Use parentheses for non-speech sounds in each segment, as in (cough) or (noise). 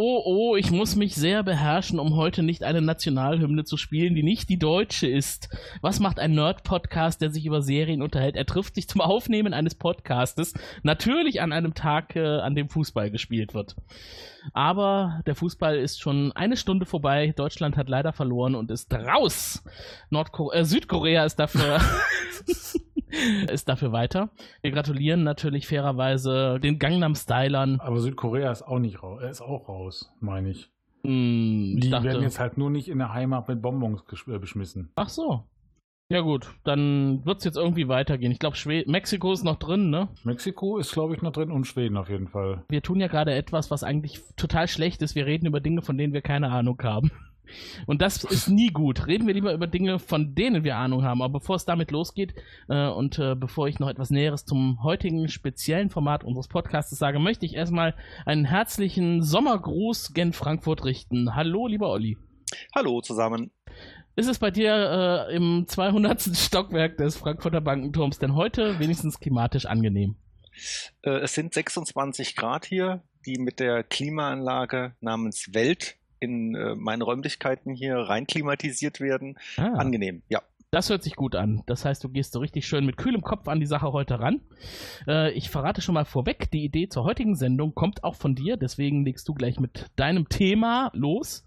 Oh, oh, ich muss mich sehr beherrschen, um heute nicht eine Nationalhymne zu spielen, die nicht die deutsche ist. Was macht ein Nerd-Podcast, der sich über Serien unterhält? Er trifft sich zum Aufnehmen eines Podcastes, natürlich an einem Tag, äh, an dem Fußball gespielt wird. Aber der Fußball ist schon eine Stunde vorbei. Deutschland hat leider verloren und ist raus. Nordko äh, Südkorea ist dafür (laughs) (laughs) (laughs) ist dafür weiter. Wir gratulieren natürlich fairerweise den Gangnam Stylern. Aber Südkorea ist auch nicht raus. Er ist auch raus, meine ich. Ich Die dachte- werden jetzt halt nur nicht in der Heimat mit Bonbons äh, beschmissen. Ach so. Ja gut, dann wird's jetzt irgendwie weitergehen. Ich glaube, Mexiko ist noch drin, ne? Mexiko ist, glaube ich, noch drin und Schweden auf jeden Fall. Wir tun ja gerade etwas, was eigentlich total schlecht ist. Wir reden über Dinge, von denen wir keine Ahnung haben. Und das ist nie gut. Reden wir lieber über Dinge, von denen wir Ahnung haben. Aber bevor es damit losgeht äh, und äh, bevor ich noch etwas Näheres zum heutigen speziellen Format unseres Podcasts sage, möchte ich erstmal einen herzlichen Sommergruß gen Frankfurt richten. Hallo, lieber Olli. Hallo zusammen. Ist es bei dir äh, im 200. (laughs) Stockwerk des Frankfurter Bankenturms denn heute wenigstens klimatisch angenehm? Äh, es sind 26 Grad hier, die mit der Klimaanlage namens Welt in äh, meine Räumlichkeiten hier rein klimatisiert werden. Ah. Angenehm, ja. Das hört sich gut an. Das heißt, du gehst so richtig schön mit kühlem Kopf an die Sache heute ran. Äh, ich verrate schon mal vorweg, die Idee zur heutigen Sendung kommt auch von dir, deswegen legst du gleich mit deinem Thema los.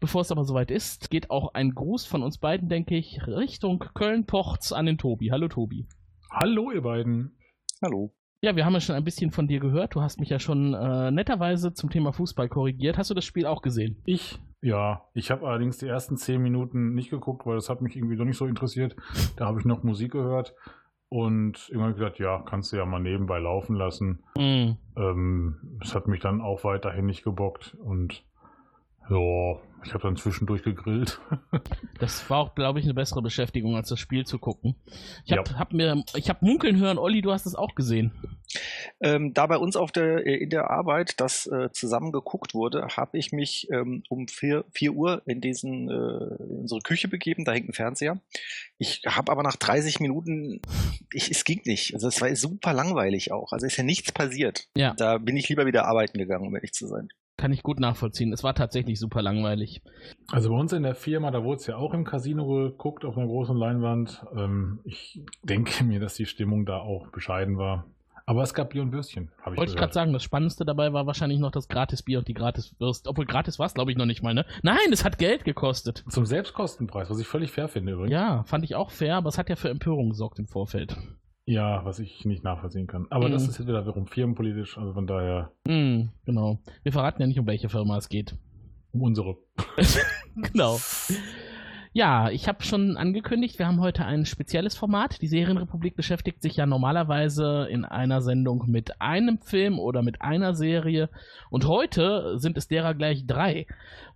Bevor es aber soweit ist, geht auch ein Gruß von uns beiden, denke ich, Richtung Köln-Pochts an den Tobi. Hallo Tobi. Hallo, ihr beiden. Hallo. Ja, wir haben ja schon ein bisschen von dir gehört. Du hast mich ja schon äh, netterweise zum Thema Fußball korrigiert. Hast du das Spiel auch gesehen? Ich, ja. Ich habe allerdings die ersten zehn Minuten nicht geguckt, weil das hat mich irgendwie doch nicht so interessiert. Da habe ich noch Musik gehört und immer gesagt, ja, kannst du ja mal nebenbei laufen lassen. Mm. Ähm, es hat mich dann auch weiterhin nicht gebockt und ja, ich habe dann zwischendurch gegrillt. (laughs) Das war auch, glaube ich, eine bessere Beschäftigung, als das Spiel zu gucken. Ich habe Ja. hab mir, ich habe munkeln hören, Olli, du hast es auch gesehen. Ähm, da bei uns auf der, äh, in der Arbeit das äh, zusammen geguckt wurde, habe ich mich ähm, um 4, 4 Uhr in, diesen, äh, in unsere Küche begeben. Da hängt ein Fernseher. Ich habe aber nach 30 Minuten, ich, es ging nicht. Also es war super langweilig auch. Also ist ja nichts passiert. Ja. Da bin ich lieber wieder arbeiten gegangen, um ehrlich zu sein. Kann ich gut nachvollziehen. Es war tatsächlich super langweilig. Also bei uns in der Firma, da wurde es ja auch im Casino geguckt auf einer großen Leinwand. Ähm, ich denke (laughs) mir, dass die Stimmung da auch bescheiden war. Aber es gab Bier und Würstchen, habe ich Wollte ich gerade sagen, das Spannendste dabei war wahrscheinlich noch das Gratisbier und die Gratiswürst. Obwohl gratis war es, glaube ich, noch nicht mal, ne? Nein, es hat Geld gekostet. Zum Selbstkostenpreis, was ich völlig fair finde übrigens. Ja, fand ich auch fair, aber es hat ja für Empörung gesorgt im Vorfeld. Ja, was ich nicht nachvollziehen kann. Aber Mhm. das ist jetzt wieder wiederum firmenpolitisch, also von daher Hm, genau. Wir verraten ja nicht, um welche Firma es geht. um unsere. (laughs) genau. (laughs) Ja, ich habe schon angekündigt, wir haben heute ein spezielles Format. Die Serienrepublik beschäftigt sich ja normalerweise in einer Sendung mit einem Film oder mit einer Serie. Und heute sind es derer gleich drei.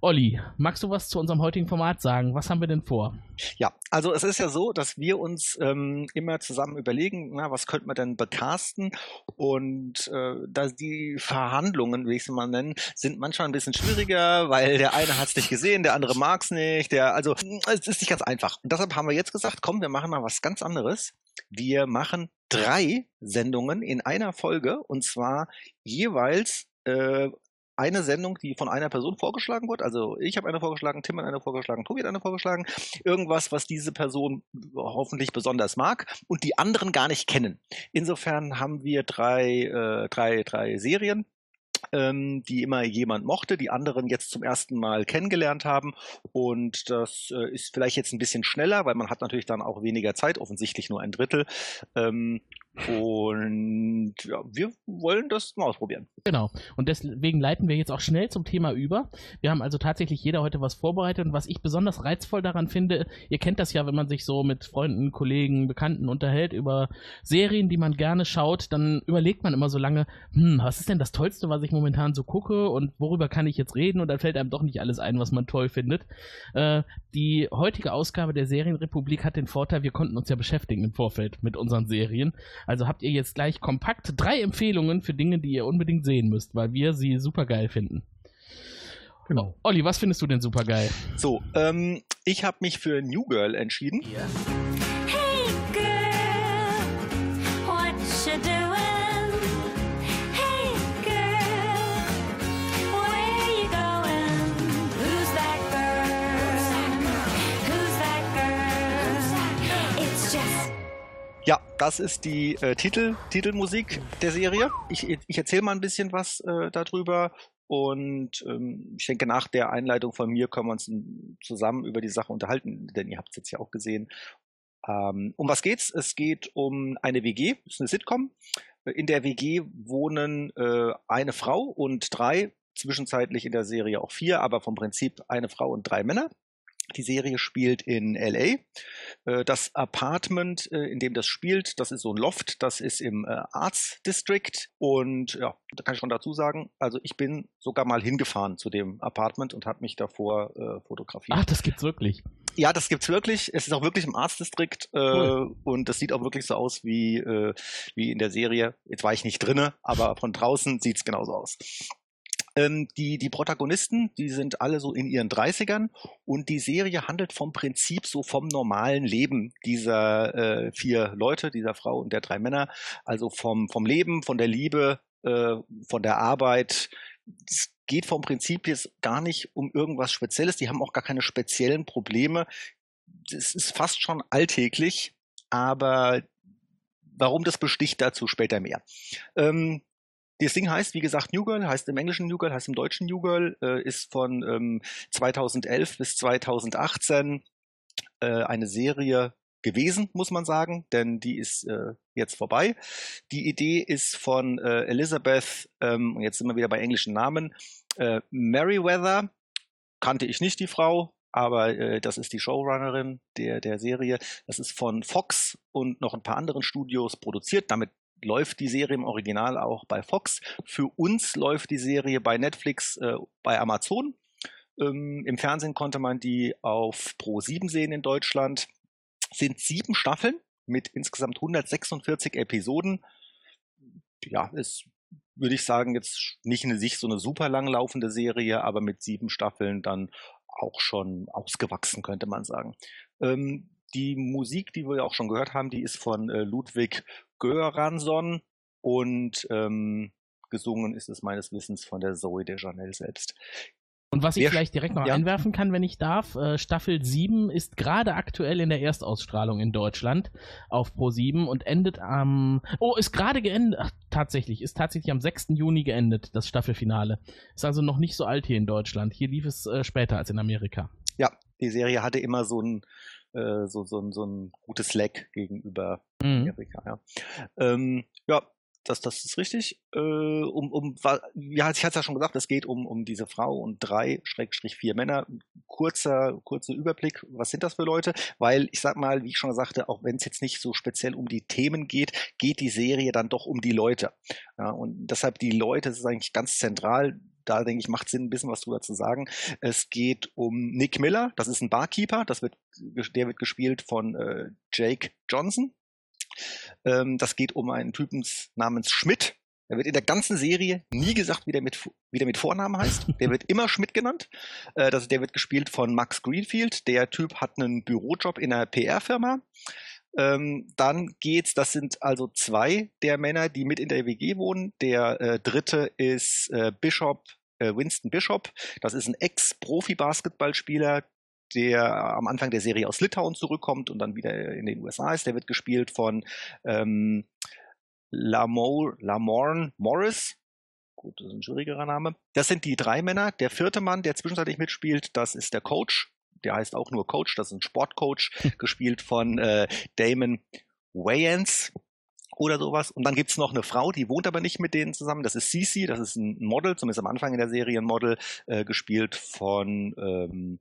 Olli, magst du was zu unserem heutigen Format sagen? Was haben wir denn vor? Ja, also es ist ja so, dass wir uns ähm, immer zusammen überlegen, na, was könnte man denn becasten? Und äh, da die Verhandlungen, wie ich sie mal nennen, sind manchmal ein bisschen schwieriger, weil der eine hat es nicht gesehen, der andere mag es nicht. Der, also es ist nicht ganz einfach. Und deshalb haben wir jetzt gesagt, komm, wir machen mal was ganz anderes. Wir machen drei Sendungen in einer Folge und zwar jeweils äh, eine Sendung, die von einer Person vorgeschlagen wird. Also ich habe eine vorgeschlagen, Tim hat eine vorgeschlagen, Tobi hat eine vorgeschlagen. Irgendwas, was diese Person hoffentlich besonders mag und die anderen gar nicht kennen. Insofern haben wir drei, äh, drei, drei Serien ähm, die immer jemand mochte, die anderen jetzt zum ersten Mal kennengelernt haben. Und das äh, ist vielleicht jetzt ein bisschen schneller, weil man hat natürlich dann auch weniger Zeit, offensichtlich nur ein Drittel. Ähm, und ja, wir wollen das mal ausprobieren. Genau. Und deswegen leiten wir jetzt auch schnell zum Thema über. Wir haben also tatsächlich jeder heute was vorbereitet. Und was ich besonders reizvoll daran finde, ihr kennt das ja, wenn man sich so mit Freunden, Kollegen, Bekannten unterhält über Serien, die man gerne schaut, dann überlegt man immer so lange, hm, was ist denn das Tollste, was ich momentan so gucke und worüber kann ich jetzt reden? Und dann fällt einem doch nicht alles ein, was man toll findet. Äh, die heutige Ausgabe der Serienrepublik hat den Vorteil, wir konnten uns ja beschäftigen im Vorfeld mit unseren Serien. Also habt ihr jetzt gleich kompakt drei Empfehlungen für Dinge, die ihr unbedingt sehen müsst, weil wir sie super geil finden. Genau. Olli, was findest du denn super geil? So, ähm, ich habe mich für New Girl entschieden. Hey das ist die äh, Titel, Titelmusik der Serie. Ich, ich erzähle mal ein bisschen was äh, darüber und ähm, ich denke, nach der Einleitung von mir können wir uns zusammen über die Sache unterhalten, denn ihr habt es jetzt ja auch gesehen. Ähm, um was geht's? Es geht um eine WG, ist eine Sitcom. In der WG wohnen äh, eine Frau und drei, zwischenzeitlich in der Serie auch vier, aber vom Prinzip eine Frau und drei Männer. Die Serie spielt in LA. Äh, Das Apartment, äh, in dem das spielt, das ist so ein Loft, das ist im äh, Arts District. Und ja, da kann ich schon dazu sagen, also ich bin sogar mal hingefahren zu dem Apartment und habe mich davor äh, fotografiert. Ach, das gibt's wirklich. Ja, das gibt's wirklich. Es ist auch wirklich im Arts District äh, Cool. und das sieht auch wirklich so aus wie, äh, wie in der Serie. Jetzt war ich nicht drinne, aber von draußen sieht's genauso aus. Ähm, die, die Protagonisten, die sind alle so in ihren 30ern und die Serie handelt vom Prinzip so vom normalen Leben dieser äh, vier Leute, dieser Frau und der drei Männer. Also vom, vom Leben, von der Liebe, äh, von der Arbeit. Es geht vom Prinzip jetzt gar nicht um irgendwas Spezielles. Die haben auch gar keine speziellen Probleme. Es ist fast schon alltäglich, aber warum das besticht, dazu später mehr. Ähm, das Ding heißt, wie gesagt, New Girl, heißt im Englischen New Girl, heißt im Deutschen New Girl, äh, ist von ähm, 2011 bis 2018 äh, eine Serie gewesen, muss man sagen, denn die ist äh, jetzt vorbei. Die Idee ist von äh, Elizabeth, ähm, jetzt sind wir wieder bei englischen Namen, äh, Merriweather, kannte ich nicht die Frau, aber äh, das ist die Showrunnerin der, der Serie. Das ist von Fox und noch ein paar anderen Studios produziert. Damit läuft die Serie im Original auch bei Fox. Für uns läuft die Serie bei Netflix, äh, bei Amazon. Ähm, Im Fernsehen konnte man die auf Pro 7 sehen in Deutschland. Sind sieben Staffeln mit insgesamt 146 Episoden. Ja, ist, würde ich sagen, jetzt nicht in sich so eine super lang laufende Serie, aber mit sieben Staffeln dann auch schon ausgewachsen, könnte man sagen. Ähm, die Musik, die wir ja auch schon gehört haben, die ist von äh, Ludwig Göransson und ähm, gesungen ist es meines Wissens von der Zoe de Janelle selbst. Und was ich Wer- vielleicht direkt noch ja. einwerfen kann, wenn ich darf, äh, Staffel 7 ist gerade aktuell in der Erstausstrahlung in Deutschland auf Pro 7 und endet am. Oh, ist gerade geendet. Ach, tatsächlich, ist tatsächlich am 6. Juni geendet, das Staffelfinale. Ist also noch nicht so alt hier in Deutschland. Hier lief es äh, später als in Amerika. Ja, die Serie hatte immer so ein, äh, so, so, ein- so ein gutes Leck gegenüber Mhm. Amerika, ja. Ähm, ja, das, das ist richtig. Äh, um, um, ja, ich hatte es ja schon gesagt, es geht um, um diese Frau und drei, Schrägstrich vier Männer. Kurzer, kurzer Überblick, was sind das für Leute? Weil ich sag mal, wie ich schon sagte, auch wenn es jetzt nicht so speziell um die Themen geht, geht die Serie dann doch um die Leute. Ja, und deshalb die Leute, das ist eigentlich ganz zentral. Da denke ich, macht Sinn, ein bisschen was drüber zu sagen. Es geht um Nick Miller, das ist ein Barkeeper, das wird, der wird gespielt von äh, Jake Johnson. Ähm, das geht um einen Typen namens Schmidt. Der wird in der ganzen Serie nie gesagt, wie der mit, wie der mit Vornamen heißt. (laughs) Der wird immer Schmidt genannt. Äh, das, der wird gespielt von Max Greenfield. Der Typ hat einen Bürojob in einer PR-Firma. Ähm, dann geht's, das sind also zwei der Männer, die mit in der WG wohnen. Der äh, dritte ist äh, Bishop, äh, Winston Bishop. Das ist ein Ex-Profi-Basketballspieler, der am Anfang der Serie aus Litauen zurückkommt und dann wieder in den USA ist. Der wird gespielt von ähm, Lamor, Lamorne Morris. Gut, das ist ein schwierigerer Name. Das sind die drei Männer. Der vierte Mann, der zwischenzeitlich mitspielt, das ist der Coach. Der heißt auch nur Coach, das ist ein Sportcoach, gespielt von äh, Damon Wayans. oder sowas. Und dann gibt's noch eine Frau, die wohnt aber nicht mit denen zusammen. Das ist Cece, das ist ein Model, zumindest am Anfang in der Serie ein Model, äh, gespielt von ähm,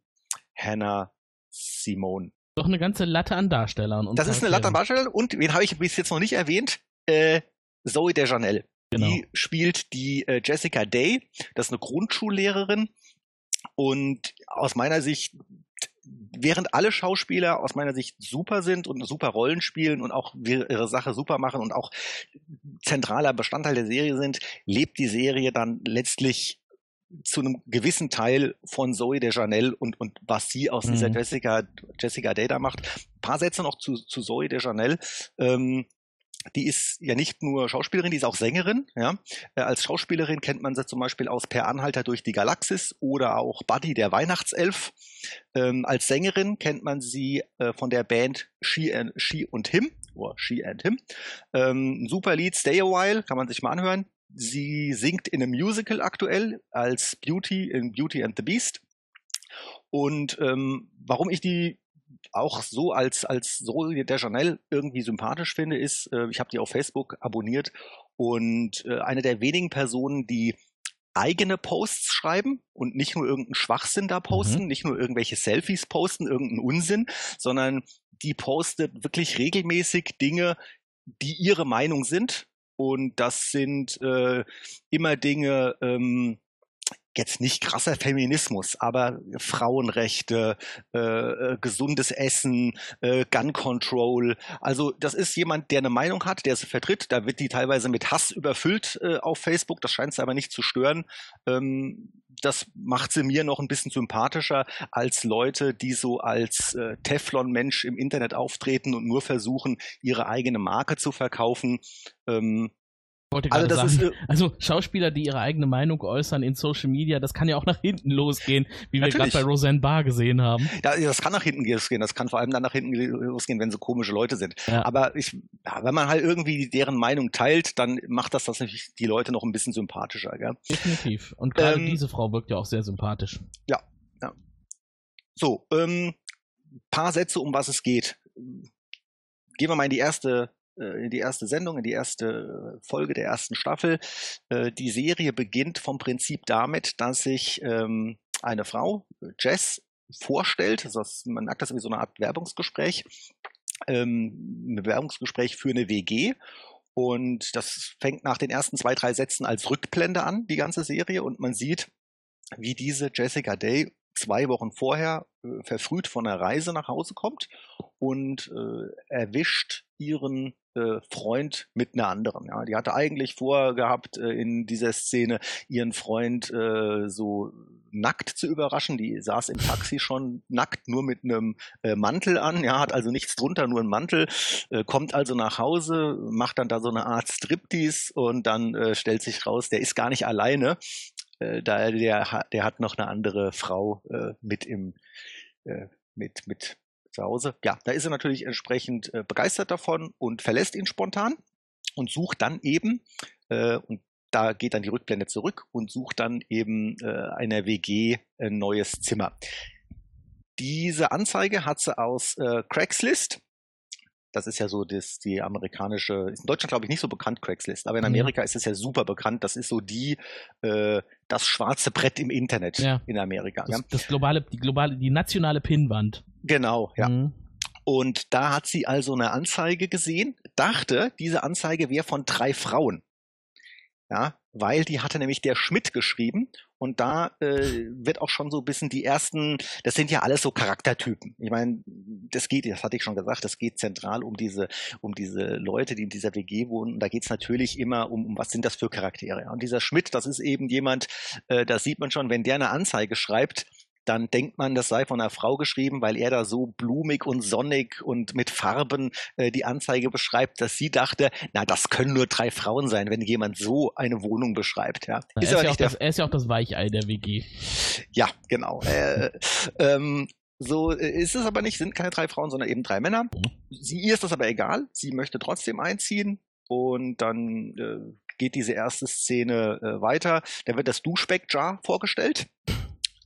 Hannah Simone. Doch eine ganze Latte an Darstellern. Und Das ist eine Latte am Charakteren. Darsteller und wen habe ich bis jetzt noch nicht erwähnt? Äh, Zoe Deschanel. Genau. Die spielt die äh, Jessica Day. Das ist eine Grundschullehrerin. Und aus meiner Sicht, während alle Schauspieler aus meiner Sicht super sind und super Rollen spielen und auch ihre Sache super machen und auch zentraler Bestandteil der Serie sind, lebt die Serie dann letztlich zu einem gewissen Teil von Zoe Deschanel und, und was sie aus dieser Mhm. Jessica, Jessica Day da macht. Ein paar Sätze noch zu, zu Zoe Deschanel. Ähm, die ist ja nicht nur Schauspielerin, die ist auch Sängerin. Ja? Äh, als Schauspielerin kennt man sie zum Beispiel aus Per Anhalter durch die Galaxis oder auch Buddy der Weihnachtself. Ähm, als Sängerin kennt man sie äh, von der Band She, and, She und Him oder She and Him. Ähm, ein super Lied, Stay a While, kann man sich mal anhören. Sie singt in einem Musical aktuell als Beauty in Beauty and the Beast. Und ähm, warum ich die auch so als als Zoe der Chanel irgendwie sympathisch finde, ist, äh, ich habe die auf Facebook abonniert und äh, eine der wenigen Personen, die eigene Posts schreiben und nicht nur irgendeinen Schwachsinn da posten, nicht nur irgendwelche Selfies posten, irgendeinen Unsinn, sondern die postet wirklich regelmäßig Dinge, die ihre Meinung sind. Und das sind äh, immer Dinge, ähm, jetzt nicht krasser Feminismus, aber Frauenrechte, äh, äh, gesundes Essen, äh, Gun Control. Also das ist jemand, der eine Meinung hat, der sie vertritt. Da wird die teilweise mit Hass überfüllt äh, auf Facebook. Das scheint sie aber nicht zu stören. Ähm, das macht sie mir noch ein bisschen sympathischer als Leute, die so als äh, Teflon-Mensch im Internet auftreten und nur versuchen, ihre eigene Marke zu verkaufen. Ähm, also das sagen, ist äh, also Schauspieler, die ihre eigene Meinung äußern in Social Media, das kann ja auch nach hinten losgehen, wie wir gerade bei Roseanne Barr gesehen haben. Ja, das kann nach hinten losgehen. Das kann vor allem dann nach hinten losgehen, wenn so komische Leute sind. Ja. Aber ich, ja, wenn man halt irgendwie deren Meinung teilt, dann macht das das natürlich die Leute noch ein bisschen sympathischer. Gell? Definitiv. Und gerade Ähm, diese Frau wirkt ja auch sehr sympathisch. So, ähm, paar Sätze, um was es geht. Gehen wir mal in die erste, in die erste Sendung, in die erste äh, Folge der ersten Staffel. Äh, die Serie beginnt vom Prinzip damit, dass sich ähm, eine Frau, Jess, vorstellt. Also man merkt das wie so eine Art Werbungsgespräch. Ähm, ein Bewerbungsgespräch für eine WG. Und das fängt nach den ersten zwei, drei Sätzen als Rückblende an, die ganze Serie. Und man sieht, wie diese Jessica Day zwei Wochen vorher äh, verfrüht von einer Reise nach Hause kommt und äh, erwischt ihren äh, Freund mit einer anderen. Ja, die hatte eigentlich vorgehabt, äh, in dieser Szene ihren Freund äh, so nackt zu überraschen. Die saß im Taxi schon nackt, nur mit einem äh, Mantel an. Ja, hat also nichts drunter, nur einen Mantel. Äh, kommt also nach Hause, macht dann da so eine Art Striptease und dann äh, stellt sich raus, der ist gar nicht alleine äh, da der, hat- der hat noch eine andere Frau äh, mit im äh, mit mit zu Hause. Ja, da ist er natürlich entsprechend äh, begeistert davon und verlässt ihn spontan und sucht dann eben äh, und da geht dann die Rückblende zurück und sucht dann eben äh, einer WG ein neues Zimmer. Diese Anzeige hat sie aus äh, Craigslist. Das ist ja so das, die amerikanische, ist in Deutschland glaube ich nicht so bekannt, Craigslist, aber in Mhm. Amerika ist es ja super bekannt. Das ist so die, äh, das schwarze Brett im Internet Ja. in Amerika. Das, Ja? das globale, die globale, die nationale Pinnwand. Genau, ja. Mhm. Und da hat sie also eine Anzeige gesehen, dachte, diese Anzeige wäre von drei Frauen. Ja, weil die hatte nämlich der Schmidt geschrieben und da äh, wird auch schon so ein bisschen die ersten, das sind ja alles so Charaktertypen. Ich meine, das geht, das hatte ich schon gesagt, das geht zentral um diese, um diese Leute, die in dieser WG wohnen. Und da geht es natürlich immer um, um was sind das für Charaktere. Und dieser Schmidt, das ist eben jemand, äh, das sieht man schon, wenn der eine Anzeige schreibt, dann denkt man, das sei von einer Frau geschrieben, weil er da so blumig und sonnig und mit Farben äh, die Anzeige beschreibt, dass sie dachte, na, das können nur drei Frauen sein, wenn jemand so eine Wohnung beschreibt. Ja, Na, ist er, aber ist ja nicht das, er ist ja auch das Weichei der WG. ja, genau. Äh, ähm, so äh, ist es aber nicht, sind keine drei Frauen, sondern eben drei Männer. Sie, ihr ist das aber egal. Sie möchte trotzdem einziehen und dann äh, geht diese erste Szene äh, weiter. Da wird das Duschbeck-Jar vorgestellt.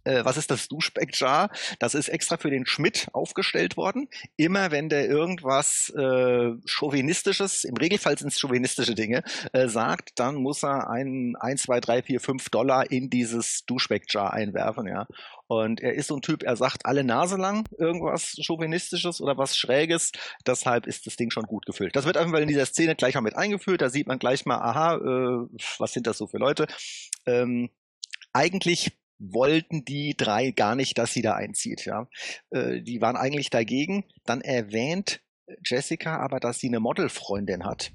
Äh, was ist das Duschback-Jar? Das ist extra für den Schmidt aufgestellt worden. Immer wenn der irgendwas äh, Chauvinistisches, im Regelfall sind es chauvinistische Dinge, äh, sagt, dann muss er einen 1, 2, 3, 4, 5 Dollar in dieses Duschback-Jar einwerfen, ja. Und er ist so ein Typ, er sagt alle Nase lang irgendwas Chauvinistisches oder was Schräges. Deshalb ist das Ding schon gut gefüllt. Das wird einfach in dieser Szene gleich mal mit eingeführt. Da sieht man gleich mal, aha, äh, was sind das so für Leute? Ähm, eigentlich wollten die drei gar nicht, dass sie da einzieht. Ja, äh, die waren eigentlich dagegen. Dann erwähnt Jessica aber, dass sie eine Modelfreundin hat.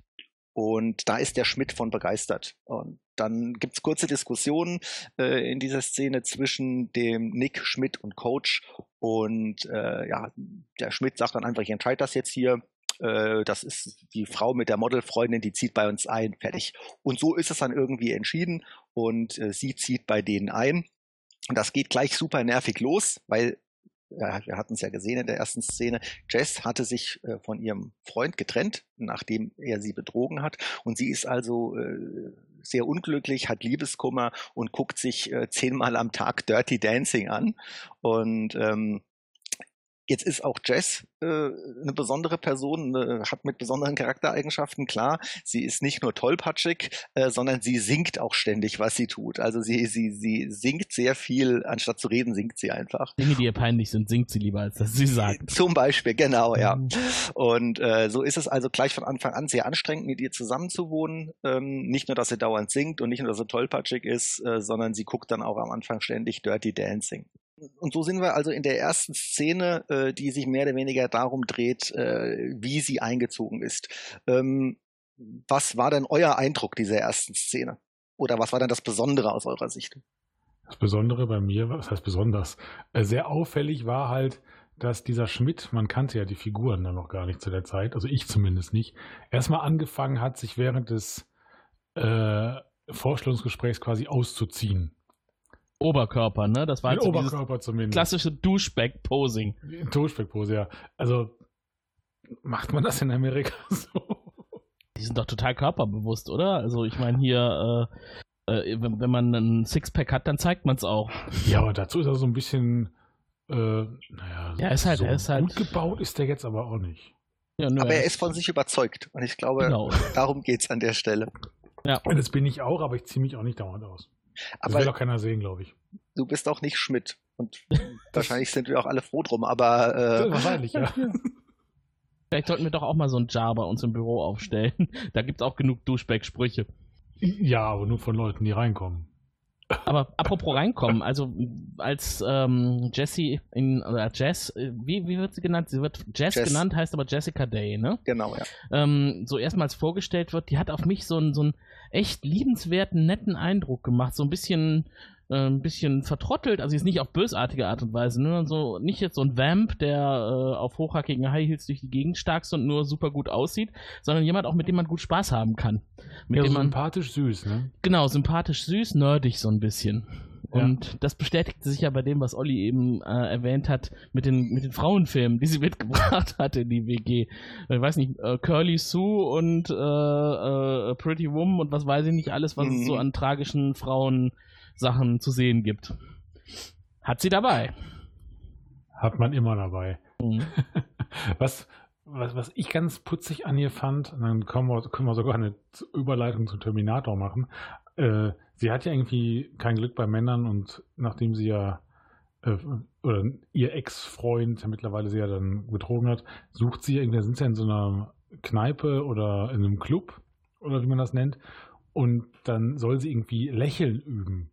Und da ist der Schmidt von begeistert. Und dann gibt's kurze Diskussionen äh, in dieser Szene zwischen dem Nick Schmidt und Coach. Und äh, ja, der Schmidt sagt dann einfach, ich entscheide das jetzt hier. Äh, das ist die Frau mit der Modelfreundin, die zieht bei uns ein, fertig. Und so ist es dann irgendwie entschieden. Und äh, sie zieht bei denen ein. Und das geht gleich super nervig los, weil wir hatten es ja gesehen in der ersten Szene, Jess hatte sich äh, von ihrem Freund getrennt, nachdem er sie betrogen hat. Und sie ist also äh, sehr unglücklich, hat Liebeskummer und guckt sich äh, zehnmal am Tag Dirty Dancing an. Und ähm, Jetzt ist auch Jess äh, eine besondere Person, äh, hat mit besonderen Charaktereigenschaften, klar. Sie ist nicht nur tollpatschig, äh, sondern sie singt auch ständig, was sie tut. Also sie, sie, sie singt sehr viel, anstatt zu reden, singt sie einfach. Dinge, die ihr peinlich sind, singt sie lieber, als dass sie sagt. Zum Beispiel, genau, ja. Mhm. Und äh, so ist es also gleich von Anfang an sehr anstrengend, mit ihr zusammenzuwohnen. Ähm, nicht nur, dass sie dauernd singt und nicht nur, dass sie tollpatschig ist, äh, sondern sie guckt dann auch am Anfang ständig Dirty Dancing. Und so sind wir also in der ersten Szene, äh, die sich mehr oder weniger darum dreht, äh, wie sie eingezogen ist. Ähm, was war denn euer Eindruck dieser ersten Szene? Oder was war denn das Besondere aus eurer Sicht? Das Besondere bei mir, was heißt besonders? Äh, sehr auffällig war halt, dass dieser Schmidt, man kannte ja die Figuren dann noch gar nicht zu der Zeit, also ich zumindest nicht, erstmal angefangen hat, sich während des äh, Vorstellungsgesprächs quasi auszuziehen. Oberkörper, ne? Das war halt so Oberkörper zumindest. klassische Douchebag-Posing. Toastback-Pose, ja. Also macht man das in Amerika (laughs) so? Die sind doch total körperbewusst, oder? Also ich meine hier, äh, äh, wenn, wenn man einen Sixpack hat, dann zeigt man es auch. Ja, aber dazu ist er so ein bisschen, äh, naja, Ja, ist halt- so er ist halt- gut gebaut ist der jetzt aber auch nicht. Ja, nö, Aber er ist von sich überzeugt. Und ich glaube, Genau. darum geht's an der Stelle. ja. Und das bin ich auch, aber ich ziehe mich auch nicht dauernd aus. Das will Aber auch keiner sehen, glaube ich. du bist auch nicht Schmidt. Und (laughs) wahrscheinlich sind wir auch alle froh drum. Aber äh, (laughs) Wahrscheinlich, ja. Vielleicht sollten wir doch auch mal so ein Jar bei uns im Büro aufstellen. (laughs) Da gibt's auch genug Douchebag-Sprüche. Ja, aber nur von Leuten, die reinkommen. Aber apropos reinkommen, also als ähm, Jessie in, oder Jess, äh, wie, wie wird sie genannt? Sie wird Jess, Jess. genannt, heißt aber Jessica Day, ne? genau, ja. ähm, so erstmals vorgestellt wird, die hat auf mich so einen, so einen echt liebenswerten, netten Eindruck gemacht. So ein bisschen, äh, ein bisschen vertrottelt, also jetzt nicht auf bösartige Art und Weise, ne? So, nicht jetzt so ein Vamp, der äh, auf hochhackigen High Heels durch die Gegend starkst und nur super gut aussieht, sondern jemand auch, mit dem man gut Spaß haben kann. Mit Ja, dem man, sympathisch süß, ne? genau, sympathisch, süß, nerdig so ein bisschen. Ja. Und das bestätigt sich ja bei dem, was Olli eben äh, erwähnt hat, mit den, mit den Frauenfilmen, die sie (laughs) mitgebracht hat in die WG. Ich weiß nicht, äh, Curly Sue und äh, äh, Pretty Woman und was weiß ich nicht, alles, was es Mhm. so an tragischen Frauensachen zu sehen gibt. Hat sie dabei. Hat man immer dabei. Mhm. (laughs) Was, was, was ich ganz putzig an ihr fand, und dann können wir, können wir sogar eine Überleitung zum Terminator machen. Äh, sie hat ja irgendwie kein Glück bei Männern und nachdem sie ja äh, oder ihr Ex-Freund, der mittlerweile sie ja dann betrogen hat, sucht sie irgendwie, da sind sie in so einer Kneipe oder in einem Club oder wie man das nennt und dann soll sie irgendwie Lächeln üben.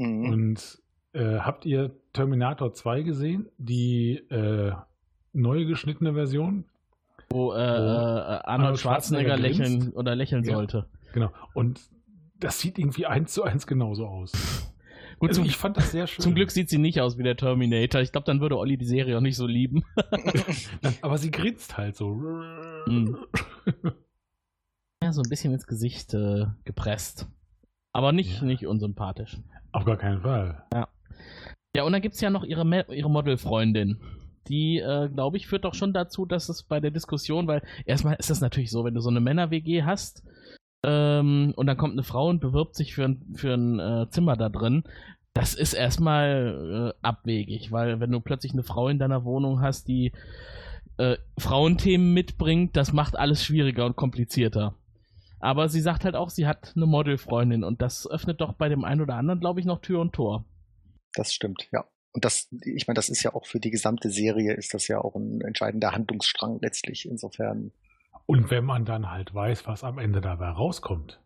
Mhm. Und äh, habt ihr Terminator 2 gesehen? Die äh, neu geschnittene Version? Wo äh, äh, Arnold Arnold Schwarzenegger Schwarzenegger lächeln grinst. oder lächeln Ja. sollte. Genau. Und das sieht irgendwie eins zu eins genauso aus. Gut, Also zum, ich fand das sehr schön. zum Glück sieht sie nicht aus wie der Terminator. Ich glaube, dann würde Olli die Serie auch nicht so lieben. (laughs) (laughs) Aber sie grinst halt so. Mhm. Ja, so ein bisschen ins Gesicht äh, gepresst. Aber nicht, Ja. nicht unsympathisch. Auf gar keinen Fall. Ja, und dann gibt's ja noch ihre, Me ihre Modelfreundin. Die, äh, glaube ich, führt doch schon dazu, dass es bei der Diskussion, weil erstmal ist das natürlich so, wenn du so eine Männer-WG hast ähm, und dann kommt eine Frau und bewirbt sich für ein, für ein äh, Zimmer da drin, Das ist erstmal äh, abwegig, weil wenn du plötzlich eine Frau in deiner Wohnung hast, die äh, Frauenthemen mitbringt, das macht alles schwieriger und komplizierter. Aber sie sagt halt auch, sie hat eine Modelfreundin und das öffnet doch bei dem einen oder anderen, glaube ich, noch Tür und Tor. Das stimmt, ja. Und das, ich meine, das ist ja auch für die gesamte Serie, ist das ja auch ein entscheidender Handlungsstrang letztlich. Insofern. Und wenn man dann halt weiß, was am Ende dabei rauskommt.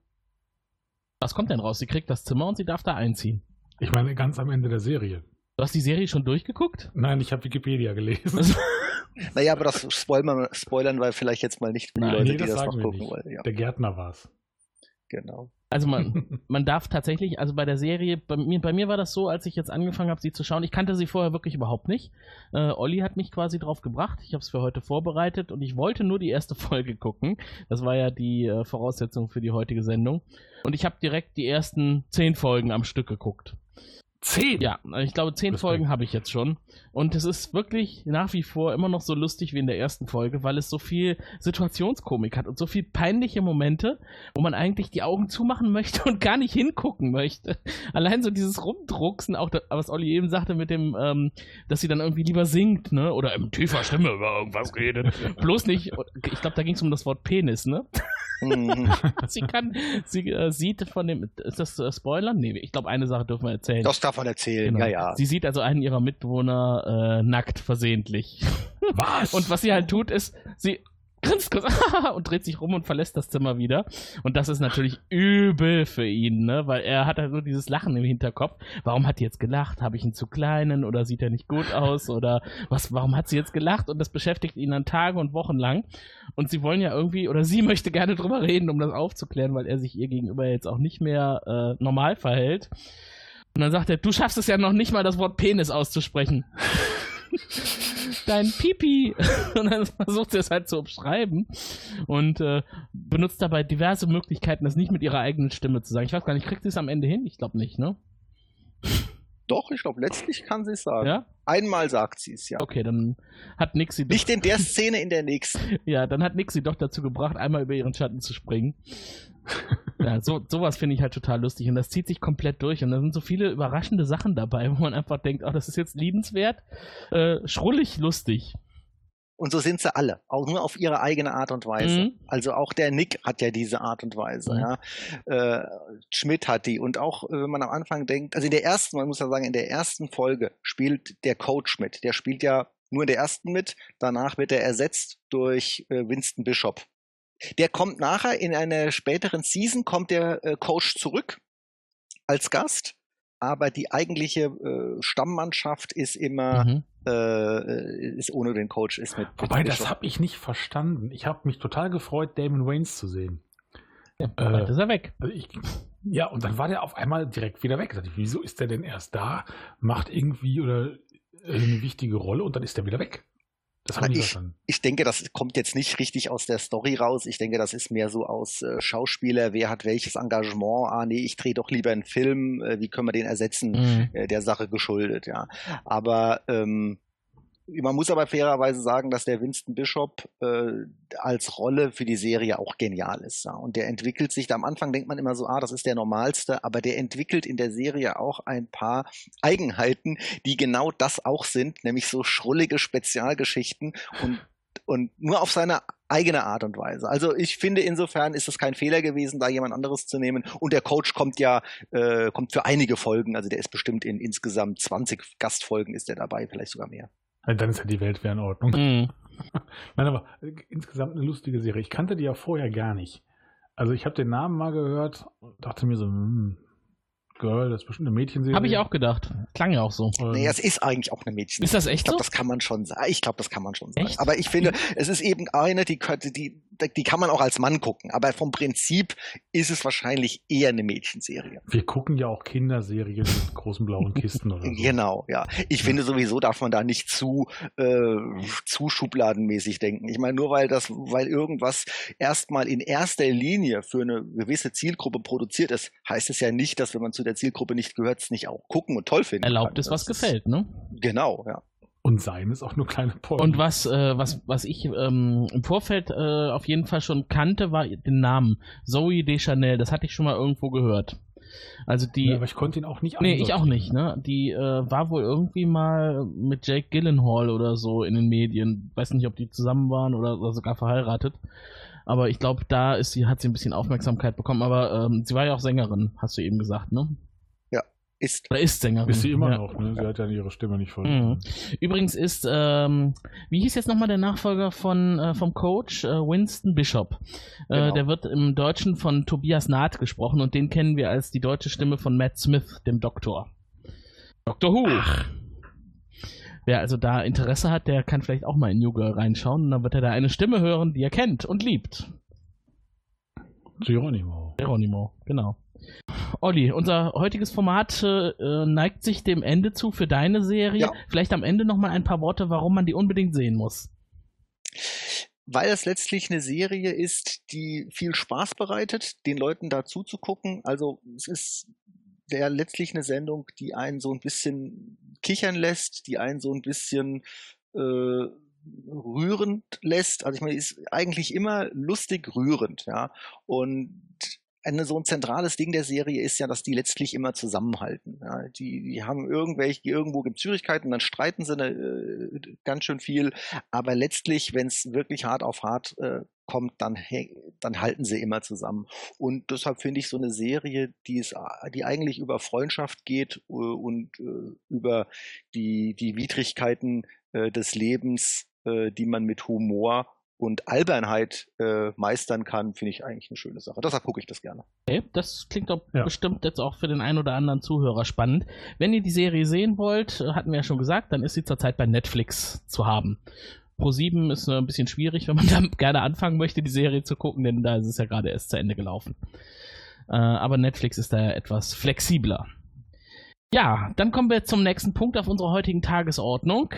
Was kommt denn raus? Sie kriegt das Zimmer und sie darf da einziehen. Ich meine, ganz am Ende der Serie. Du hast die Serie schon durchgeguckt? Nein, ich habe Wikipedia gelesen. Also, (laughs) Naja, aber das spoilern, spoilern wir vielleicht jetzt mal nicht für die Nein, Leute, nee, die das sagen noch wir gucken nicht. wollen. Ja, Der Gärtner war's. genau. also man, (laughs) man darf tatsächlich, also bei der Serie, bei mir, bei mir war das so, als ich jetzt angefangen habe, sie zu schauen, ich kannte sie vorher wirklich überhaupt nicht. Äh, Olli hat mich quasi drauf gebracht, ich habe es für heute vorbereitet und ich wollte nur die erste (laughs) Folge gucken. Das war ja die äh, Voraussetzung für die heutige Sendung. Und ich habe direkt die ersten zehn Folgen am Stück geguckt. Zehn! Ja, ich glaube, zehn. Folgen habe ich jetzt schon. Und es ist wirklich nach wie vor immer noch so lustig wie in der ersten Folge, weil es so viel Situationskomik hat und so viel peinliche Momente, wo man eigentlich die Augen zumachen möchte (laughs) und gar nicht hingucken möchte. Allein so dieses Rumdrucksen, auch das, was Olli eben sagte mit dem, ähm, dass sie dann irgendwie lieber singt, ne? Oder in tiefer Stimme über irgendwas redet. (laughs) Bloß nicht, ich glaube, da ging es um das Wort Penis, ne? Mhm. (laughs) sie kann, sie äh, sieht von dem, ist das äh, Spoiler? Nee, ich glaube, eine Sache dürfen wir erzählen. Das darf man erzählen, Genau. ja, ja. Sie sieht also einen ihrer Mitbewohner äh, nackt versehentlich. (laughs) Was? Und was sie halt tut, ist, sie grinst kurz (laughs) und dreht sich rum und verlässt das Zimmer wieder. Und das ist natürlich übel für ihn, ne? Weil er hat halt nur dieses Lachen im Hinterkopf. Warum hat die jetzt gelacht? Habe ich ihn zu kleinen oder sieht er nicht gut aus? Oder was, warum hat sie jetzt gelacht? Und das beschäftigt ihn dann Tage und Wochen lang. Und sie wollen ja irgendwie, oder sie (laughs) möchte gerne drüber reden, um das aufzuklären, weil er sich ihr gegenüber jetzt auch nicht mehr äh, normal verhält. Und dann sagt er, du schaffst es ja noch nicht mal, das Wort Penis auszusprechen. (laughs) Dein Pipi. (laughs) Und dann versucht sie es halt zu umschreiben und äh, benutzt dabei diverse Möglichkeiten, das nicht mit ihrer eigenen Stimme zu sagen. Ich weiß gar nicht, kriegt sie es am Ende hin? Ich glaube nicht, ne? Doch, ich glaube, letztlich kann sie es sagen. Ja? Einmal sagt sie es, ja. Okay, dann hat Nixie doch, Nicht in der Szene, in der nächsten. (laughs) ja, dann hat Nixie doch dazu gebracht, einmal über ihren Schatten zu springen. ja, so, sowas finde ich halt total lustig und das zieht sich komplett durch und da sind so viele überraschende Sachen dabei, wo man einfach denkt, ach, das ist jetzt liebenswert, äh, schrullig lustig. Und so sind sie alle, auch nur auf ihre eigene Art und Weise. Mhm. Also auch der Nick hat ja diese Art und Weise. Mhm. Ja. Äh, Schmidt hat die. Und auch, äh, wenn man am Anfang denkt, also in der ersten, man muss ja sagen, in der ersten Folge spielt der Coach mit. Der spielt ja nur in der ersten mit. Danach wird er ersetzt durch äh, Winston Bishop. Der kommt nachher in einer späteren Season, kommt der äh, Coach zurück als Gast. Aber die eigentliche äh, Stammmannschaft ist immer Mhm. äh, ist ohne den Coach, ist mit. Wobei, mit das habe ich nicht verstanden. Ich habe mich total gefreut, Damon Waynes zu sehen. Ja, Äh, ist er weg. Also ich, ja, und dann war der auf einmal direkt wieder weg. Da ich, wieso ist der denn erst da? Macht irgendwie oder äh, eine wichtige Rolle und dann ist der wieder weg. Das Aber ich ich denke, das kommt jetzt nicht richtig aus der Story raus. Ich denke, das ist mehr so aus äh, Schauspieler, wer hat welches Engagement. Ah, nee, ich drehe doch lieber einen Film. Äh, wie können wir den ersetzen? Mhm. Äh, der Sache geschuldet, ja. Aber ähm, man muss aber fairerweise sagen, dass der Winston Bishop äh, als Rolle für die Serie auch genial ist. Ja. Und der entwickelt sich, da am Anfang denkt man immer so, ah, das ist der normalste, aber der entwickelt in der Serie auch ein paar Eigenheiten, die genau das auch sind, nämlich so schrullige Spezialgeschichten und und nur auf seine eigene Art und Weise. Also ich finde insofern ist es kein Fehler gewesen, da jemand anderes zu nehmen. Und der Coach kommt ja äh, kommt für einige Folgen, also der ist bestimmt in insgesamt 20 Gastfolgen ist er dabei, vielleicht sogar mehr. Ja, Dann ist ja die Welt wieder in Ordnung. Mhm. (laughs) Nein, aber äh, insgesamt eine lustige Serie. Ich kannte die ja vorher gar nicht. Also ich habe den Namen mal gehört und dachte mir so, hm, Girl, das ist bestimmt eine Mädchenserie. Habe ich auch gedacht. Klang ja auch so. Nee, es ist eigentlich auch eine Mädchen. Ist das Ich echt glaube, so? das kann man schon sagen. Ich glaube, das kann man schon sagen. Echt? Aber ich finde, es ist eben eine, die könnte, die, die kann man auch als Mann gucken. Aber vom Prinzip ist es wahrscheinlich eher eine Mädchenserie. Wir gucken ja auch Kinderserien mit großen blauen Kisten oder (laughs) so. Genau, ja. Ich finde sowieso darf man da nicht zu, äh, zu schubladenmäßig denken. Ich meine, nur weil das, weil irgendwas erstmal in erster Linie für eine gewisse Zielgruppe produziert ist, heißt es ja nicht, dass wenn man zu der Zielgruppe nicht gehört, es nicht auch gucken und toll finden Erlaubt kann. ist, was Das gefällt, ne? Genau, ja. Und sein ist auch nur kleine Porno. Und was, äh, was, was ich ähm, im Vorfeld äh, auf jeden Fall schon kannte, war den Namen. Zoe Deschanel, das hatte ich schon mal irgendwo gehört. Also die. Ja, aber ich konnte ihn auch nicht Nee, ich auch nicht, ne? Die äh, war wohl irgendwie mal mit Jake Gyllenhaal oder so in den Medien. Weiß nicht, ob die zusammen waren oder, oder sogar verheiratet. Aber ich glaube, da ist sie, hat sie ein bisschen Aufmerksamkeit bekommen. Aber ähm, sie war ja auch Sängerin, hast du eben gesagt, ne? Ist. Oder ist Sängerin. Ist sie immer ja. noch, ne? Sie hat ja ihre Stimme nicht Mhm. verloren. Übrigens ist, ähm, wie hieß jetzt nochmal der Nachfolger von, äh, vom Coach? Äh, Winston Bishop. Äh, Genau. Der wird im Deutschen von Tobias Naht gesprochen und den kennen wir als die deutsche Stimme von Matt Smith, dem Doktor. Dr. Who. Wer also da Interesse hat, der kann vielleicht auch mal in New Girl reinschauen und dann wird er da eine Stimme hören, die er kennt und liebt. Geronimo. Geronimo, genau. Olli, unser heutiges Format äh, neigt sich dem Ende zu für deine Serie. Ja. Vielleicht am Ende nochmal ein paar Worte, warum man die unbedingt sehen muss. Weil es letztlich eine Serie ist, die viel Spaß bereitet, den Leuten da zuzugucken. Also es ist ja letztlich eine Sendung, die einen so ein bisschen kichern lässt, die einen so ein bisschen äh, rührend lässt. Also ich meine, ist eigentlich immer lustig rührend, ja. Und eine, so ein zentrales Ding der Serie ist ja, dass die letztlich immer zusammenhalten. Ja. Die, die haben irgendwelche, irgendwo gibt es Schwierigkeiten, dann streiten sie eine, äh, ganz schön viel, aber letztlich, wenn es wirklich hart auf hart äh, kommt, dann, dann halten sie immer zusammen. Und deshalb finde ich so eine Serie, die, ist, die eigentlich über Freundschaft geht äh, und äh, über die, die Widrigkeiten äh, des Lebens, die man mit Humor und Albernheit äh, meistern kann, finde ich eigentlich eine schöne Sache. Deshalb gucke ich das gerne. Okay, das klingt doch Ja. bestimmt jetzt auch für den einen oder anderen Zuhörer spannend. Wenn ihr die Serie sehen wollt, äh, hatten wir ja schon gesagt, dann ist sie zurzeit bei Netflix zu haben. Pro7 ist äh, ein bisschen schwierig, (laughs) wenn man da gerne anfangen möchte, die Serie zu gucken, denn da ist es ja gerade erst zu Ende gelaufen. Äh, aber Netflix ist da ja etwas flexibler. Ja, dann kommen wir zum nächsten Punkt auf unserer heutigen Tagesordnung.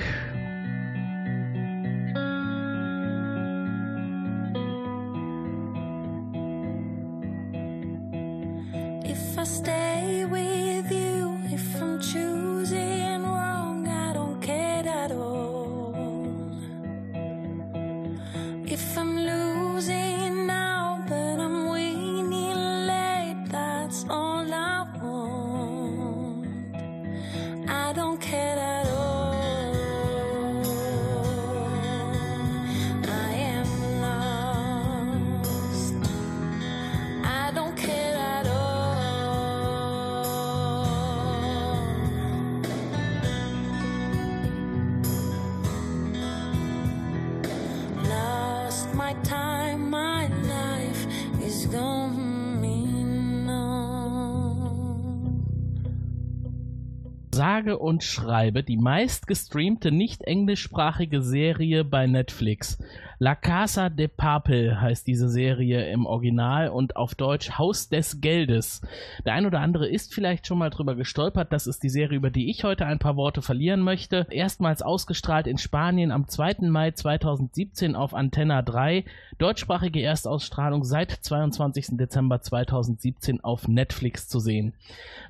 Und schreibe die meistgestreamte nicht englischsprachige Serie bei Netflix. La Casa de Papel heißt diese Serie im Original und auf Deutsch Haus des Geldes. Der ein oder andere ist vielleicht schon mal drüber gestolpert. Das ist die Serie, über die ich heute ein paar Worte verlieren möchte. Erstmals ausgestrahlt in Spanien am 2. Mai 2017 auf Antenna 3. Deutschsprachige Erstausstrahlung seit 22. Dezember 2017 auf Netflix zu sehen.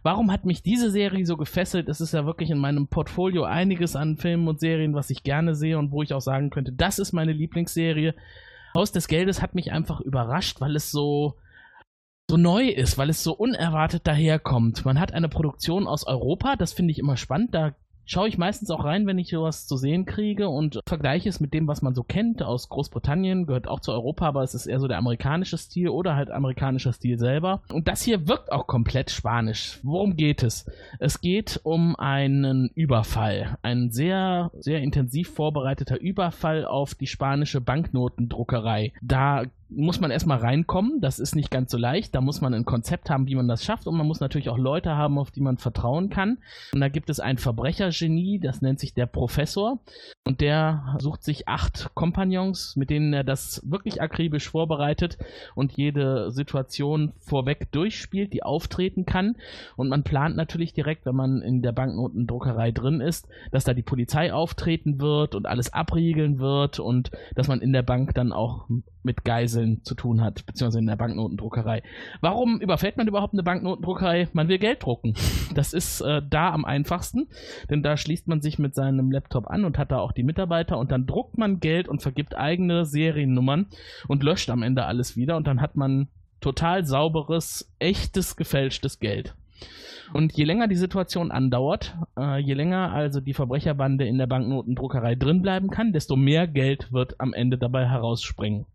Warum hat mich diese Serie so gefesselt? Es ist ja wirklich in meinem Portfolio einiges an Filmen und Serien, was ich gerne sehe und wo ich auch sagen könnte, das ist meine Lieblingsserie. Haus des Geldes hat mich einfach überrascht, weil es so so neu ist, weil es so unerwartet daherkommt. Man hat eine Produktion aus Europa, das finde ich immer spannend. Da schaue ich meistens auch rein, wenn ich sowas zu sehen kriege und vergleiche es mit dem, was man so kennt aus Großbritannien, gehört auch zu Europa, aber es ist eher so der amerikanische Stil oder halt amerikanischer Stil selber. Und das hier wirkt auch komplett spanisch. Worum geht es? Es geht um einen Überfall, ein sehr, sehr intensiv vorbereiteter Überfall auf die spanische Banknotendruckerei. Da muss man erstmal reinkommen. Das ist nicht ganz so leicht. Da muss man ein Konzept haben, wie man das schafft. Und man muss natürlich auch Leute haben, auf die man vertrauen kann. Und da gibt es ein Verbrechergenie, das nennt sich der Professor. Und der sucht sich acht Kompagnons, mit denen er das wirklich akribisch vorbereitet und jede Situation vorweg durchspielt, die auftreten kann. Und man plant natürlich direkt, wenn man in der Banknotendruckerei drin ist, dass da die Polizei auftreten wird und alles abriegeln wird und dass man in der Bank dann auch mit Geiseln zu tun hat, beziehungsweise in der Banknotendruckerei. Warum überfällt man überhaupt eine Banknotendruckerei? Man will Geld drucken. Das ist äh, da am einfachsten, denn da schließt man sich mit seinem Laptop an und hat da auch die Mitarbeiter und dann druckt man Geld und vergibt eigene Seriennummern und löscht am Ende alles wieder und dann hat man total sauberes, echtes, gefälschtes Geld. Und je länger die Situation andauert, äh, je länger also die Verbrecherbande in der Banknotendruckerei drinbleiben kann, desto mehr Geld wird am Ende dabei herausspringen.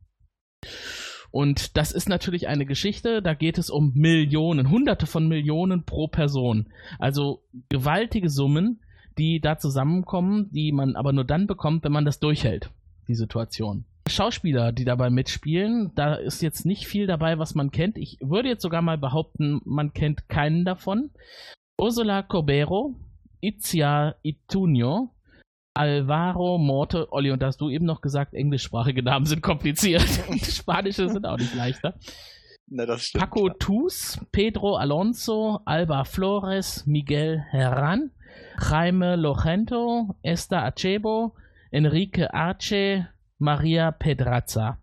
Und das ist natürlich eine Geschichte, da geht es um Millionen, hunderte von Millionen pro Person. Also gewaltige Summen, die da zusammenkommen, die man aber nur dann bekommt, wenn man das durchhält, die Situation. Schauspieler, die dabei mitspielen, da ist jetzt nicht viel dabei, was man kennt. Ich würde jetzt sogar mal behaupten, man kennt keinen davon. Ursula Corbero, Itzia Itunio, Alvaro Morte, Olli, und da hast du eben noch gesagt, englischsprachige Namen sind kompliziert. (laughs) Spanische sind auch nicht leichter. Na, das stimmt. Paco ja. Tus, Pedro Alonso, Alba Flores, Miguel Herran, Jaime Logento, Esther Achebo, Enrique Arce, Maria Pedraza.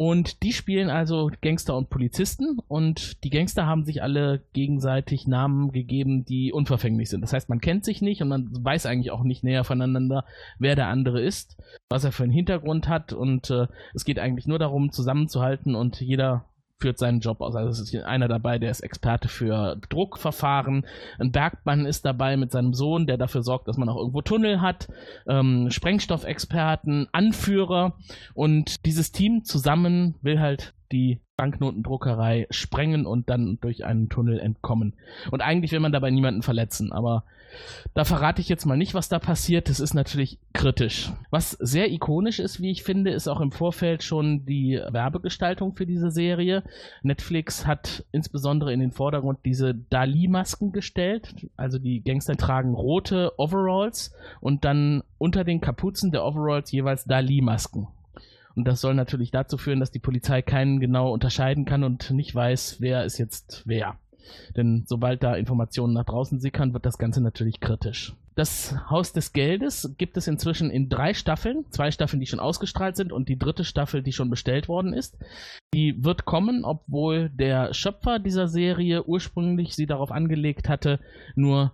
Und die spielen also Gangster und Polizisten und die Gangster haben sich alle gegenseitig Namen gegeben, die unverfänglich sind. Das heißt, man kennt sich nicht und man weiß eigentlich auch nicht näher voneinander, wer der andere ist, was er für einen Hintergrund hat und äh, es geht eigentlich nur darum, zusammenzuhalten und jeder führt seinen Job aus. Also es ist einer dabei, der ist Experte für Druckverfahren. Ein Bergmann ist dabei mit seinem Sohn, der dafür sorgt, dass man auch irgendwo Tunnel hat. Ähm, Sprengstoffexperten, Anführer. Und dieses Team zusammen will halt die Banknotendruckerei sprengen und dann durch einen Tunnel entkommen. Und eigentlich will man dabei niemanden verletzen, aber da verrate ich jetzt mal nicht, was da passiert. Das ist natürlich kritisch. Was sehr ikonisch ist, wie ich finde, ist auch im Vorfeld schon die Werbegestaltung für diese Serie. Netflix hat insbesondere in den Vordergrund diese Dali-Masken gestellt. Also die Gangster tragen rote Overalls und dann unter den Kapuzen der Overalls jeweils Dali-Masken. Und das soll natürlich dazu führen, dass die Polizei keinen genau unterscheiden kann und nicht weiß, wer ist jetzt wer. Denn sobald da Informationen nach draußen sickern, wird das Ganze natürlich kritisch. Das Haus des Geldes gibt es inzwischen in drei Staffeln. Zwei Staffeln, die schon ausgestrahlt sind und die dritte Staffel, die schon bestellt worden ist. Die wird kommen, obwohl der Schöpfer dieser Serie ursprünglich sie darauf angelegt hatte, nur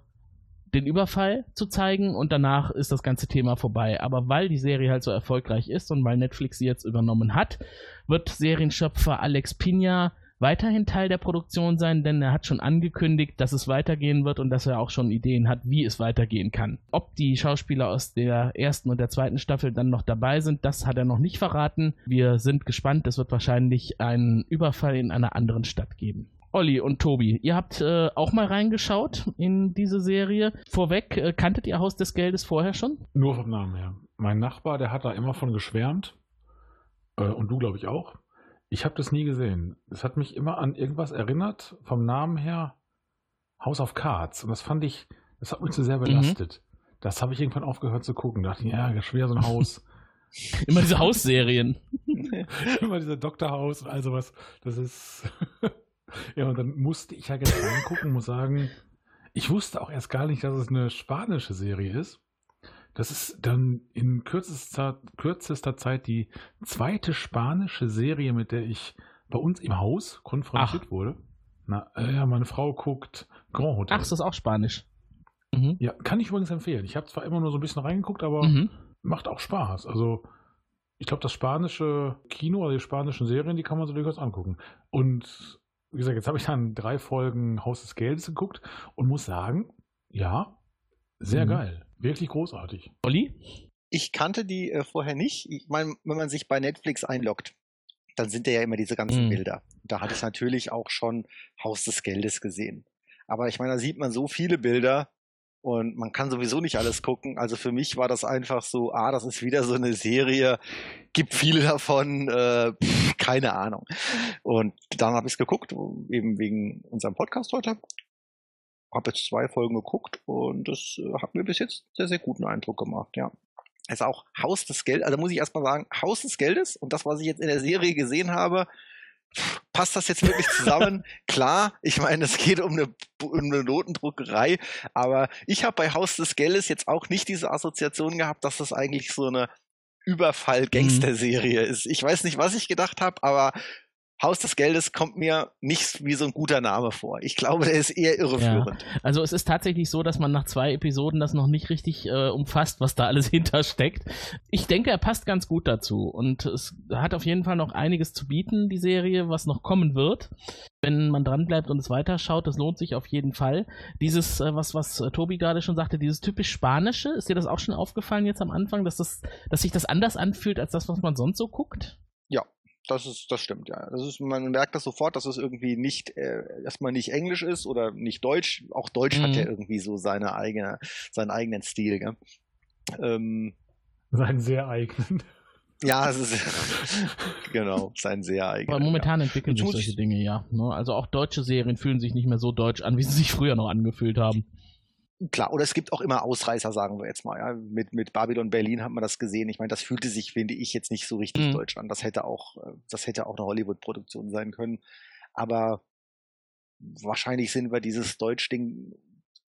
den Überfall zu zeigen und danach ist das ganze Thema vorbei. Aber weil die Serie halt so erfolgreich ist und weil Netflix sie jetzt übernommen hat, wird Serienschöpfer Alex Pina weiterhin Teil der Produktion sein, denn er hat schon angekündigt, dass es weitergehen wird und dass er auch schon Ideen hat, wie es weitergehen kann. Ob die Schauspieler aus der ersten und der zweiten Staffel dann noch dabei sind, das hat er noch nicht verraten. Wir sind gespannt. Es wird wahrscheinlich einen Überfall in einer anderen Stadt geben. Olli und Tobi, ihr habt äh, auch mal reingeschaut in diese Serie. Vorweg, äh, kanntet ihr Haus des Geldes vorher schon? Nur vom Namen her. Mein Nachbar, der hat da immer von geschwärmt. Äh, und du, glaube ich, auch. Ich habe das nie gesehen. Es hat mich immer an irgendwas erinnert, vom Namen her. House of Cards. Und das fand ich, das hat mich zu sehr belastet. Das habe ich irgendwann aufgehört zu gucken. Da dachte ich, ja, schwer so ein Haus. (laughs) Immer diese Hausserien. (laughs) immer dieser Doktorhaus und all sowas. Das ist. (laughs) ja, und dann musste ich ja jetzt reingucken, muss sagen, ich wusste auch erst gar nicht, dass es eine spanische Serie ist. Das ist dann in kürzester, kürzester Zeit die zweite spanische Serie, mit der ich bei uns im Haus konfrontiert Ach. wurde. Na, ja, meine Frau guckt Grand Hotel. Ach, ist das auch Spanisch? Mhm. Ja, kann ich übrigens empfehlen. Ich habe zwar immer nur so ein bisschen reingeguckt, aber Mhm. macht auch Spaß. Also, ich glaube, das spanische Kino oder die spanischen Serien, die kann man so durchaus angucken. Und wie gesagt, jetzt habe ich dann drei Folgen Haus des Geldes geguckt und muss sagen, ja, sehr Mhm. geil. Wirklich großartig. Olli? Ich kannte die äh, vorher nicht. Ich meine, wenn man sich bei Netflix einloggt, dann sind da ja immer diese ganzen Mhm. Bilder. Da hatte ich natürlich auch schon Haus des Geldes gesehen. Aber ich meine, da sieht man so viele Bilder und man kann sowieso nicht alles gucken. Also für mich war das einfach so, ah, das ist wieder so eine Serie, gibt viele davon, äh, pff, keine Ahnung. Und dann habe ich es geguckt, eben wegen unserem Podcast heute. Habe jetzt zwei Folgen geguckt und das äh, hat mir bis jetzt sehr, sehr guten Eindruck gemacht, ja. Also auch Haus des Geldes, also muss ich erstmal sagen, Haus des Geldes und das, was ich jetzt in der Serie gesehen habe, passt das jetzt wirklich zusammen? (laughs) Klar, ich meine, es geht um eine, um eine Notendruckerei, aber ich habe bei Haus des Geldes jetzt auch nicht diese Assoziation gehabt, dass das eigentlich so eine Überfall-Gangster-Serie ist. Ich weiß nicht, was ich gedacht habe, aber Haus des Geldes kommt mir nicht wie so ein guter Name vor. Ich glaube, der ist eher irreführend. Ja. Also es ist tatsächlich so, dass man nach zwei Episoden das noch nicht richtig äh, umfasst, was da alles (laughs) hintersteckt. Ich denke, er passt ganz gut dazu und es hat auf jeden Fall noch einiges zu bieten, die Serie, was noch kommen wird. Wenn man dranbleibt und es weiterschaut, das lohnt sich auf jeden Fall. Dieses, äh, was, was äh, Tobi gerade schon sagte, dieses typisch Spanische, ist dir das auch schon aufgefallen jetzt am Anfang, dass, das, dass sich das anders anfühlt als das, was man sonst so guckt? Ja, das ist, das stimmt, ja. Das ist, man merkt das sofort, dass es irgendwie nicht, äh, erstmal nicht Englisch ist oder nicht Deutsch. Auch Deutsch Mhm. hat ja irgendwie so seine eigene, seinen eigenen Stil, gell? Ähm, Seinen sehr eigenen. ja, es ist, (laughs) genau, sein sehr eigener. Aber momentan entwickeln Jetzt sich solche Dinge ja. Ne? Also auch deutsche Serien fühlen sich nicht mehr so deutsch an, wie sie sich früher noch angefühlt haben. Klar, oder es gibt auch immer Ausreißer, sagen wir jetzt mal. Ja. Mit, mit Babylon Berlin hat man das gesehen. Ich meine, das fühlte sich, finde ich, jetzt nicht so richtig Mhm. deutsch an. Das hätte auch, äh, das hätte auch eine Hollywood-Produktion sein können. Aber wahrscheinlich sind wir dieses Deutsch-Ding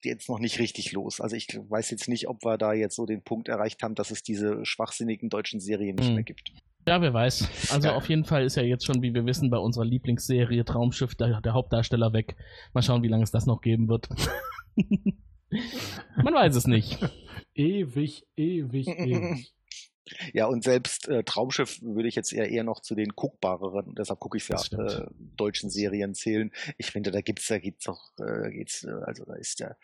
jetzt noch nicht richtig los. Also ich weiß jetzt nicht, ob wir da jetzt so den Punkt erreicht haben, dass es diese schwachsinnigen deutschen Serien nicht Mhm. mehr gibt. Ja, wer weiß. Also Ja. auf jeden Fall ist ja jetzt schon, wie wir wissen, bei unserer Lieblingsserie Traumschiff der, der Hauptdarsteller weg. Mal schauen, wie lange es das noch geben wird. (laughs) (laughs) Man weiß es nicht. (laughs) Ewig, ewig, (laughs) ewig. Ja, und selbst äh, Traumschiff würde ich jetzt eher, eher noch zu den guckbareren, deshalb gucke ich es ja, äh, deutschen Serien zählen. Ich finde, da gibt's, da gibt's doch, äh, geht's, äh, also da ist der,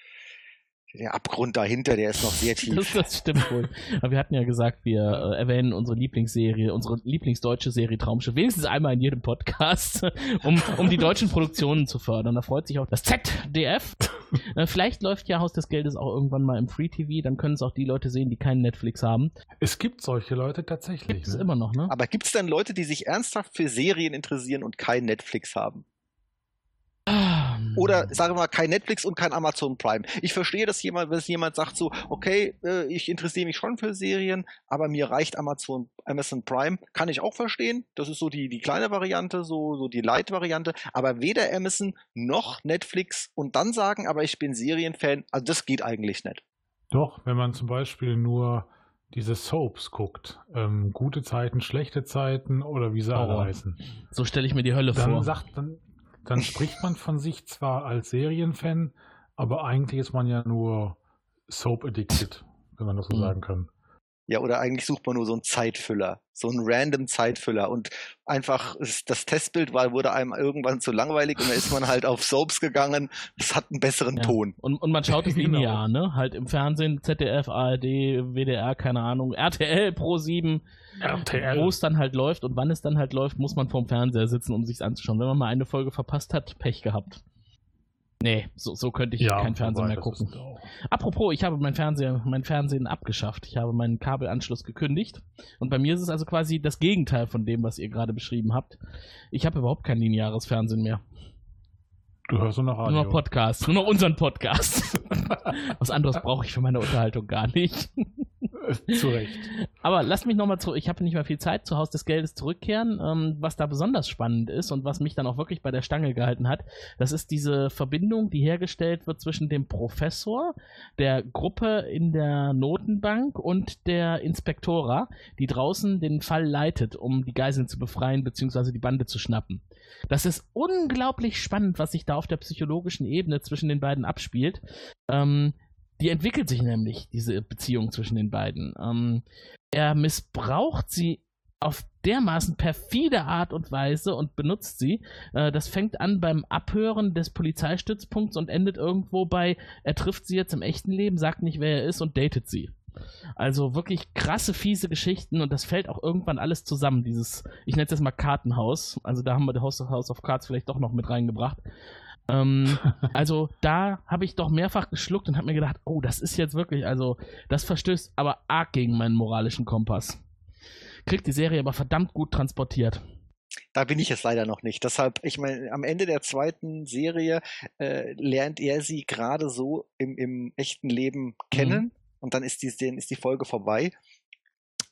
der Abgrund dahinter, der ist noch sehr (laughs) tief. Das, das stimmt wohl. Aber wir hatten ja gesagt, wir äh, erwähnen unsere Lieblingsserie, unsere Lieblingsdeutsche Serie Traumschiff, wenigstens einmal in jedem Podcast, (laughs) um, um die deutschen Produktionen zu fördern. Da freut sich auch das ZDF. (laughs) Äh, Vielleicht läuft ja Haus des Geldes auch irgendwann mal im Free TV, dann können es auch die Leute sehen, die keinen Netflix haben. Es gibt solche Leute tatsächlich. Gibt es Ne? immer noch, ne? Aber gibt's denn Leute, die sich ernsthaft für Serien interessieren und kein Netflix haben? Ah, Oder sagen wir mal, kein Netflix und kein Amazon Prime. Ich verstehe, dass jemand, wenn jemand sagt so, okay, äh, ich interessiere mich schon für Serien, aber mir reicht Amazon, Amazon Prime, kann ich auch verstehen. Das ist so die, die kleine Variante, so, so die Light-Variante. Aber weder Amazon noch Netflix und dann sagen, aber ich bin Serienfan, also das geht eigentlich nicht. Doch, wenn man zum Beispiel nur diese Soaps guckt, ähm, gute Zeiten, schlechte Zeiten oder wie sie alle heißen, So stelle ich mir die Hölle dann vor. sagt dann, dann spricht man von sich zwar als Serienfan, aber eigentlich ist man ja nur Soap addicted, wenn man das so Mhm. sagen kann. Ja, oder eigentlich sucht man nur so einen Zeitfüller, so einen random Zeitfüller und einfach ist- das Testbild war, wurde einem irgendwann zu langweilig und dann ist man halt auf Soaps gegangen. Es hat einen besseren Ja. Ton. Und, und man schaut es (laughs) Genau. linear, ne? Halt im Fernsehen, ZDF, ARD, WDR, keine Ahnung, RTL Pro 7, RTL. wo es dann halt läuft und wann es dann halt läuft, muss man vorm Fernseher sitzen, um sich's anzuschauen. Wenn man mal eine Folge verpasst hat, Pech gehabt. Nee, so, so könnte ich Ja, kein Fernsehen mehr gucken. Apropos, ich habe mein Fernseher, mein Fernsehen abgeschafft. Ich habe meinen Kabelanschluss gekündigt. Und bei mir ist es also quasi das Gegenteil von dem, was ihr gerade beschrieben habt. Ich habe überhaupt kein lineares Fernsehen mehr. Du hörst nur noch Radio. Nur noch Podcast. Nur noch unseren Podcast. (laughs) Was anderes brauche ich für meine Unterhaltung gar nicht. (laughs) Zu Recht. Aber lasst mich nochmal zurück, ich habe nicht mehr viel Zeit, zu Haus des Geldes zurückkehren. Ähm, was da besonders spannend ist und was mich dann auch wirklich bei der Stange gehalten hat, das ist diese Verbindung, die hergestellt wird zwischen dem Professor, der Gruppe in der Notenbank und der Inspektora, die draußen den Fall leitet, um die Geiseln zu befreien bzw. die Bande zu schnappen. Das ist unglaublich spannend, was sich da auf der psychologischen Ebene zwischen den beiden abspielt. Ähm, die entwickelt sich nämlich, diese Beziehung zwischen den beiden. Ähm, er missbraucht sie auf dermaßen perfide Art und Weise und benutzt sie. Äh, das fängt an beim Abhören des Polizeistützpunkts und endet irgendwo bei, er trifft sie jetzt im echten Leben, sagt nicht, wer er ist und datet sie. Also wirklich krasse, fiese Geschichten und das fällt auch irgendwann alles zusammen, dieses, ich nenne es jetzt mal Kartenhaus. Also da haben wir of, House of Cards vielleicht doch noch mit reingebracht. Ähm, also da habe ich doch mehrfach geschluckt und habe mir gedacht, oh, das ist jetzt wirklich, also das verstößt aber arg gegen meinen moralischen Kompass. Kriegt die Serie aber verdammt gut transportiert. Da bin ich es leider noch nicht. Deshalb, ich meine, am Ende der zweiten Serie äh, lernt er sie gerade so im, im echten Leben kennen und dann ist die, dann ist die Folge vorbei.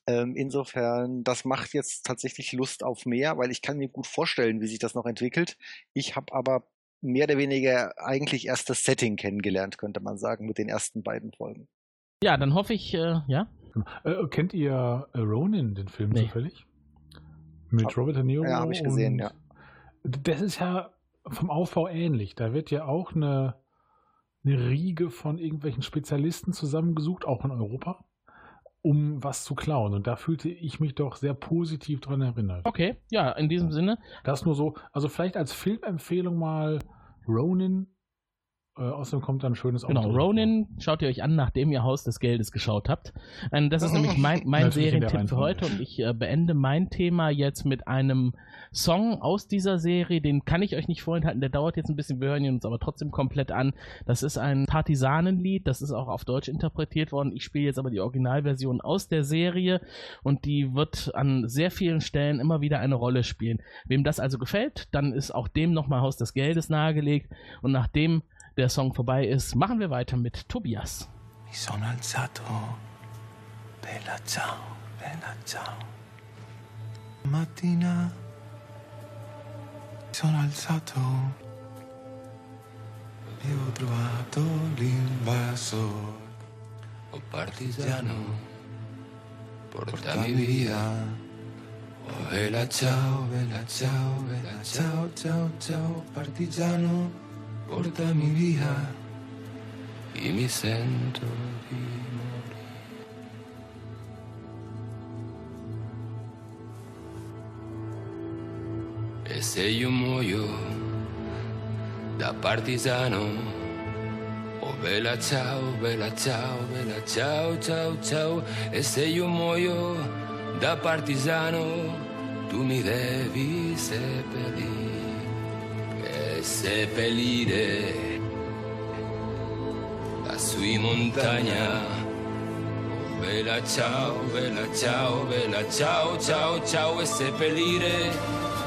Ähm, insofern, das macht jetzt tatsächlich Lust auf mehr, weil ich kann mir gut vorstellen, wie sich das noch entwickelt. Ich habe aber mehr oder weniger eigentlich erst das Setting kennengelernt, könnte man sagen, mit den ersten beiden Folgen. Ja, dann hoffe ich, äh, ja. Äh, kennt ihr äh, Ronin, den Film Nee. zufällig? Mit Hab- Robert De Niro? ja, hab ich gesehen, und, ja. das ist ja vom Aufbau ähnlich. Da wird ja auch eine, eine Riege von irgendwelchen Spezialisten zusammengesucht, auch in Europa, um was zu klauen. Und da fühlte ich mich doch sehr positiv dran erinnert. Okay, ja, in diesem Sinne. Das nur so, also vielleicht als Filmempfehlung mal Ronin. Äh, außerdem kommt dann ein schönes Genau, Auto. Ronin schaut ihr euch an, nachdem ihr Haus des Geldes geschaut habt. Ähm, das ist (laughs) nämlich mein, mein Serientipp für heute und ich äh, beende mein Thema jetzt mit einem Song aus dieser Serie, den kann ich euch nicht vorenthalten, der dauert jetzt ein bisschen, wir hören ihn uns aber trotzdem komplett an. Das ist ein Partisanenlied, das ist auch auf Deutsch interpretiert worden. Ich spiele jetzt aber die Originalversion aus der Serie und die wird an sehr vielen Stellen immer wieder eine Rolle spielen. Wem das also gefällt, dann ist auch dem nochmal Haus des Geldes nahegelegt und nachdem der Song vorbei ist, machen wir weiter mit Tobias. Mi sono alzato, bella ciao, bella ciao. Mattina mi sono alzato e ho trovato l'invasor. Oh partigiano, portami via. Oh bella ciao, bella ciao, bella ciao, ciao, ciao, partigiano, portami via. E mi sento di morire. E se io muoio da partigiano, oh bella ciao, bella ciao, bella ciao, ciao, ciao. E se io muoio da partigiano, tu mi devi seppellire, e seppellire lassù in montagna. Oh, bella ciao, bella ciao, bella ciao, ciao, ciao e seppellire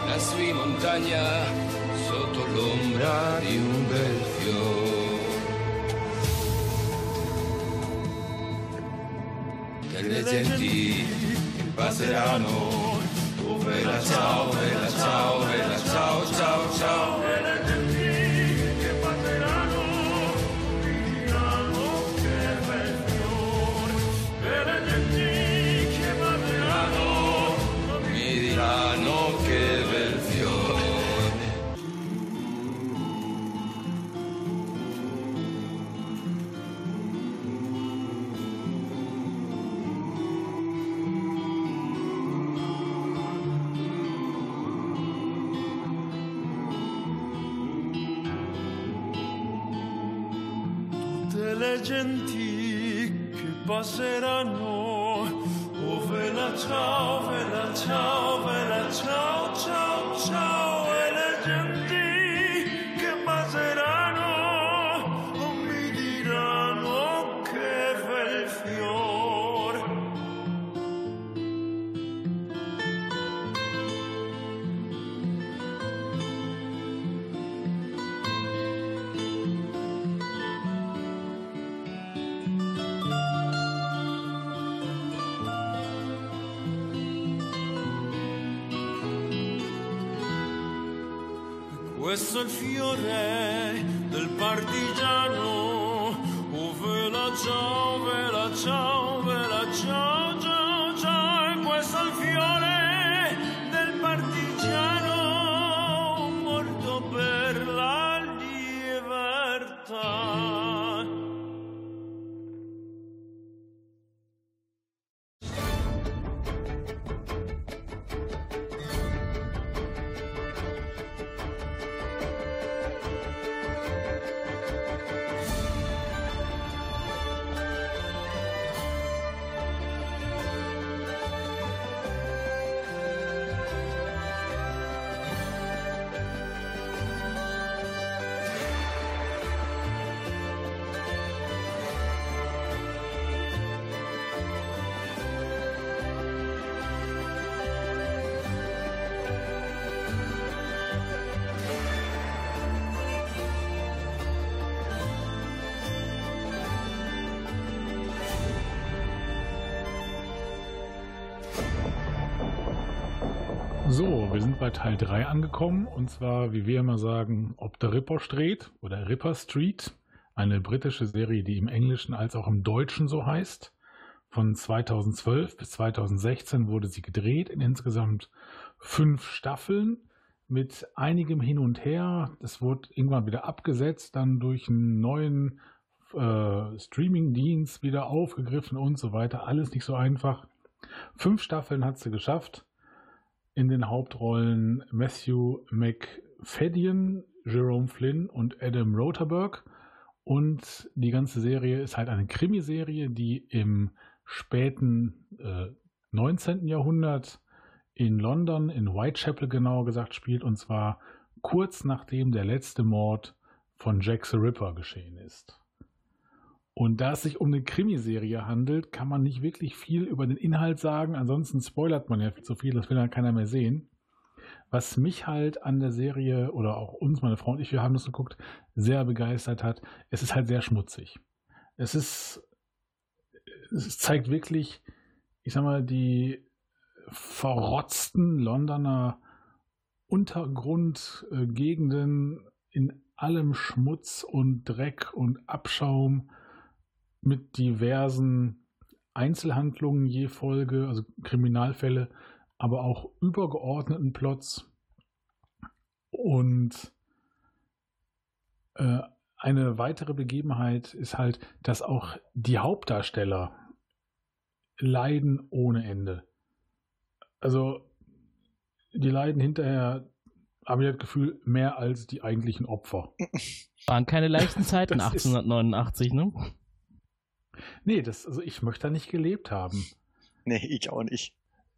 lassù in montagna sotto l'ombra di un bel fiore. Delle genti passeranno. Oh, bella ciao, bella ciao, bella ciao, ciao, ciao. hacer Questo è il fiore del partigiano. Oh, vela ciao, vela ciao, Teil 3 angekommen und zwar, wie wir immer sagen, ob der Ripper Street oder Ripper Street, eine britische Serie, die im Englischen als auch im Deutschen so heißt. Von 2012 bis 2016 wurde sie gedreht in insgesamt fünf Staffeln. mit einigem Hin und Her. Das wurde irgendwann wieder abgesetzt, dann durch einen neuen äh, Streaming-Dienst wieder aufgegriffen und so weiter. Alles nicht so einfach. Fünf Staffeln hat sie geschafft. In den Hauptrollen Matthew McFadden, Jerome Flynn und Adam Rotherberg. Und die ganze Serie ist halt eine Krimiserie, die im späten äh, 19. Jahrhundert in London, in Whitechapel genauer gesagt, spielt. Und zwar kurz nachdem der letzte Mord von Jack the Ripper geschehen ist. Und da es sich um eine Krimiserie handelt, kann man nicht wirklich viel über den Inhalt sagen. Ansonsten spoilert man ja viel zu viel, das will dann keiner mehr sehen. Was mich halt an der Serie oder auch uns, meine Frau und ich, wir haben das geguckt, sehr begeistert hat, es ist halt sehr schmutzig. Es ist, es zeigt wirklich, ich sag mal, die verrotzten Londoner Untergrundgegenden in allem Schmutz und Dreck und Abschaum mit diversen Einzelhandlungen je Folge, also Kriminalfälle, aber auch übergeordneten Plots. Und äh, eine weitere Begebenheit ist halt, dass auch die Hauptdarsteller leiden ohne Ende. Also die leiden hinterher, habe ich das Gefühl, mehr als die eigentlichen Opfer. Waren keine leichten Zeiten (laughs) 1889, ne? Nee, das, also ich möchte da nicht gelebt haben. Nee, ich auch nicht.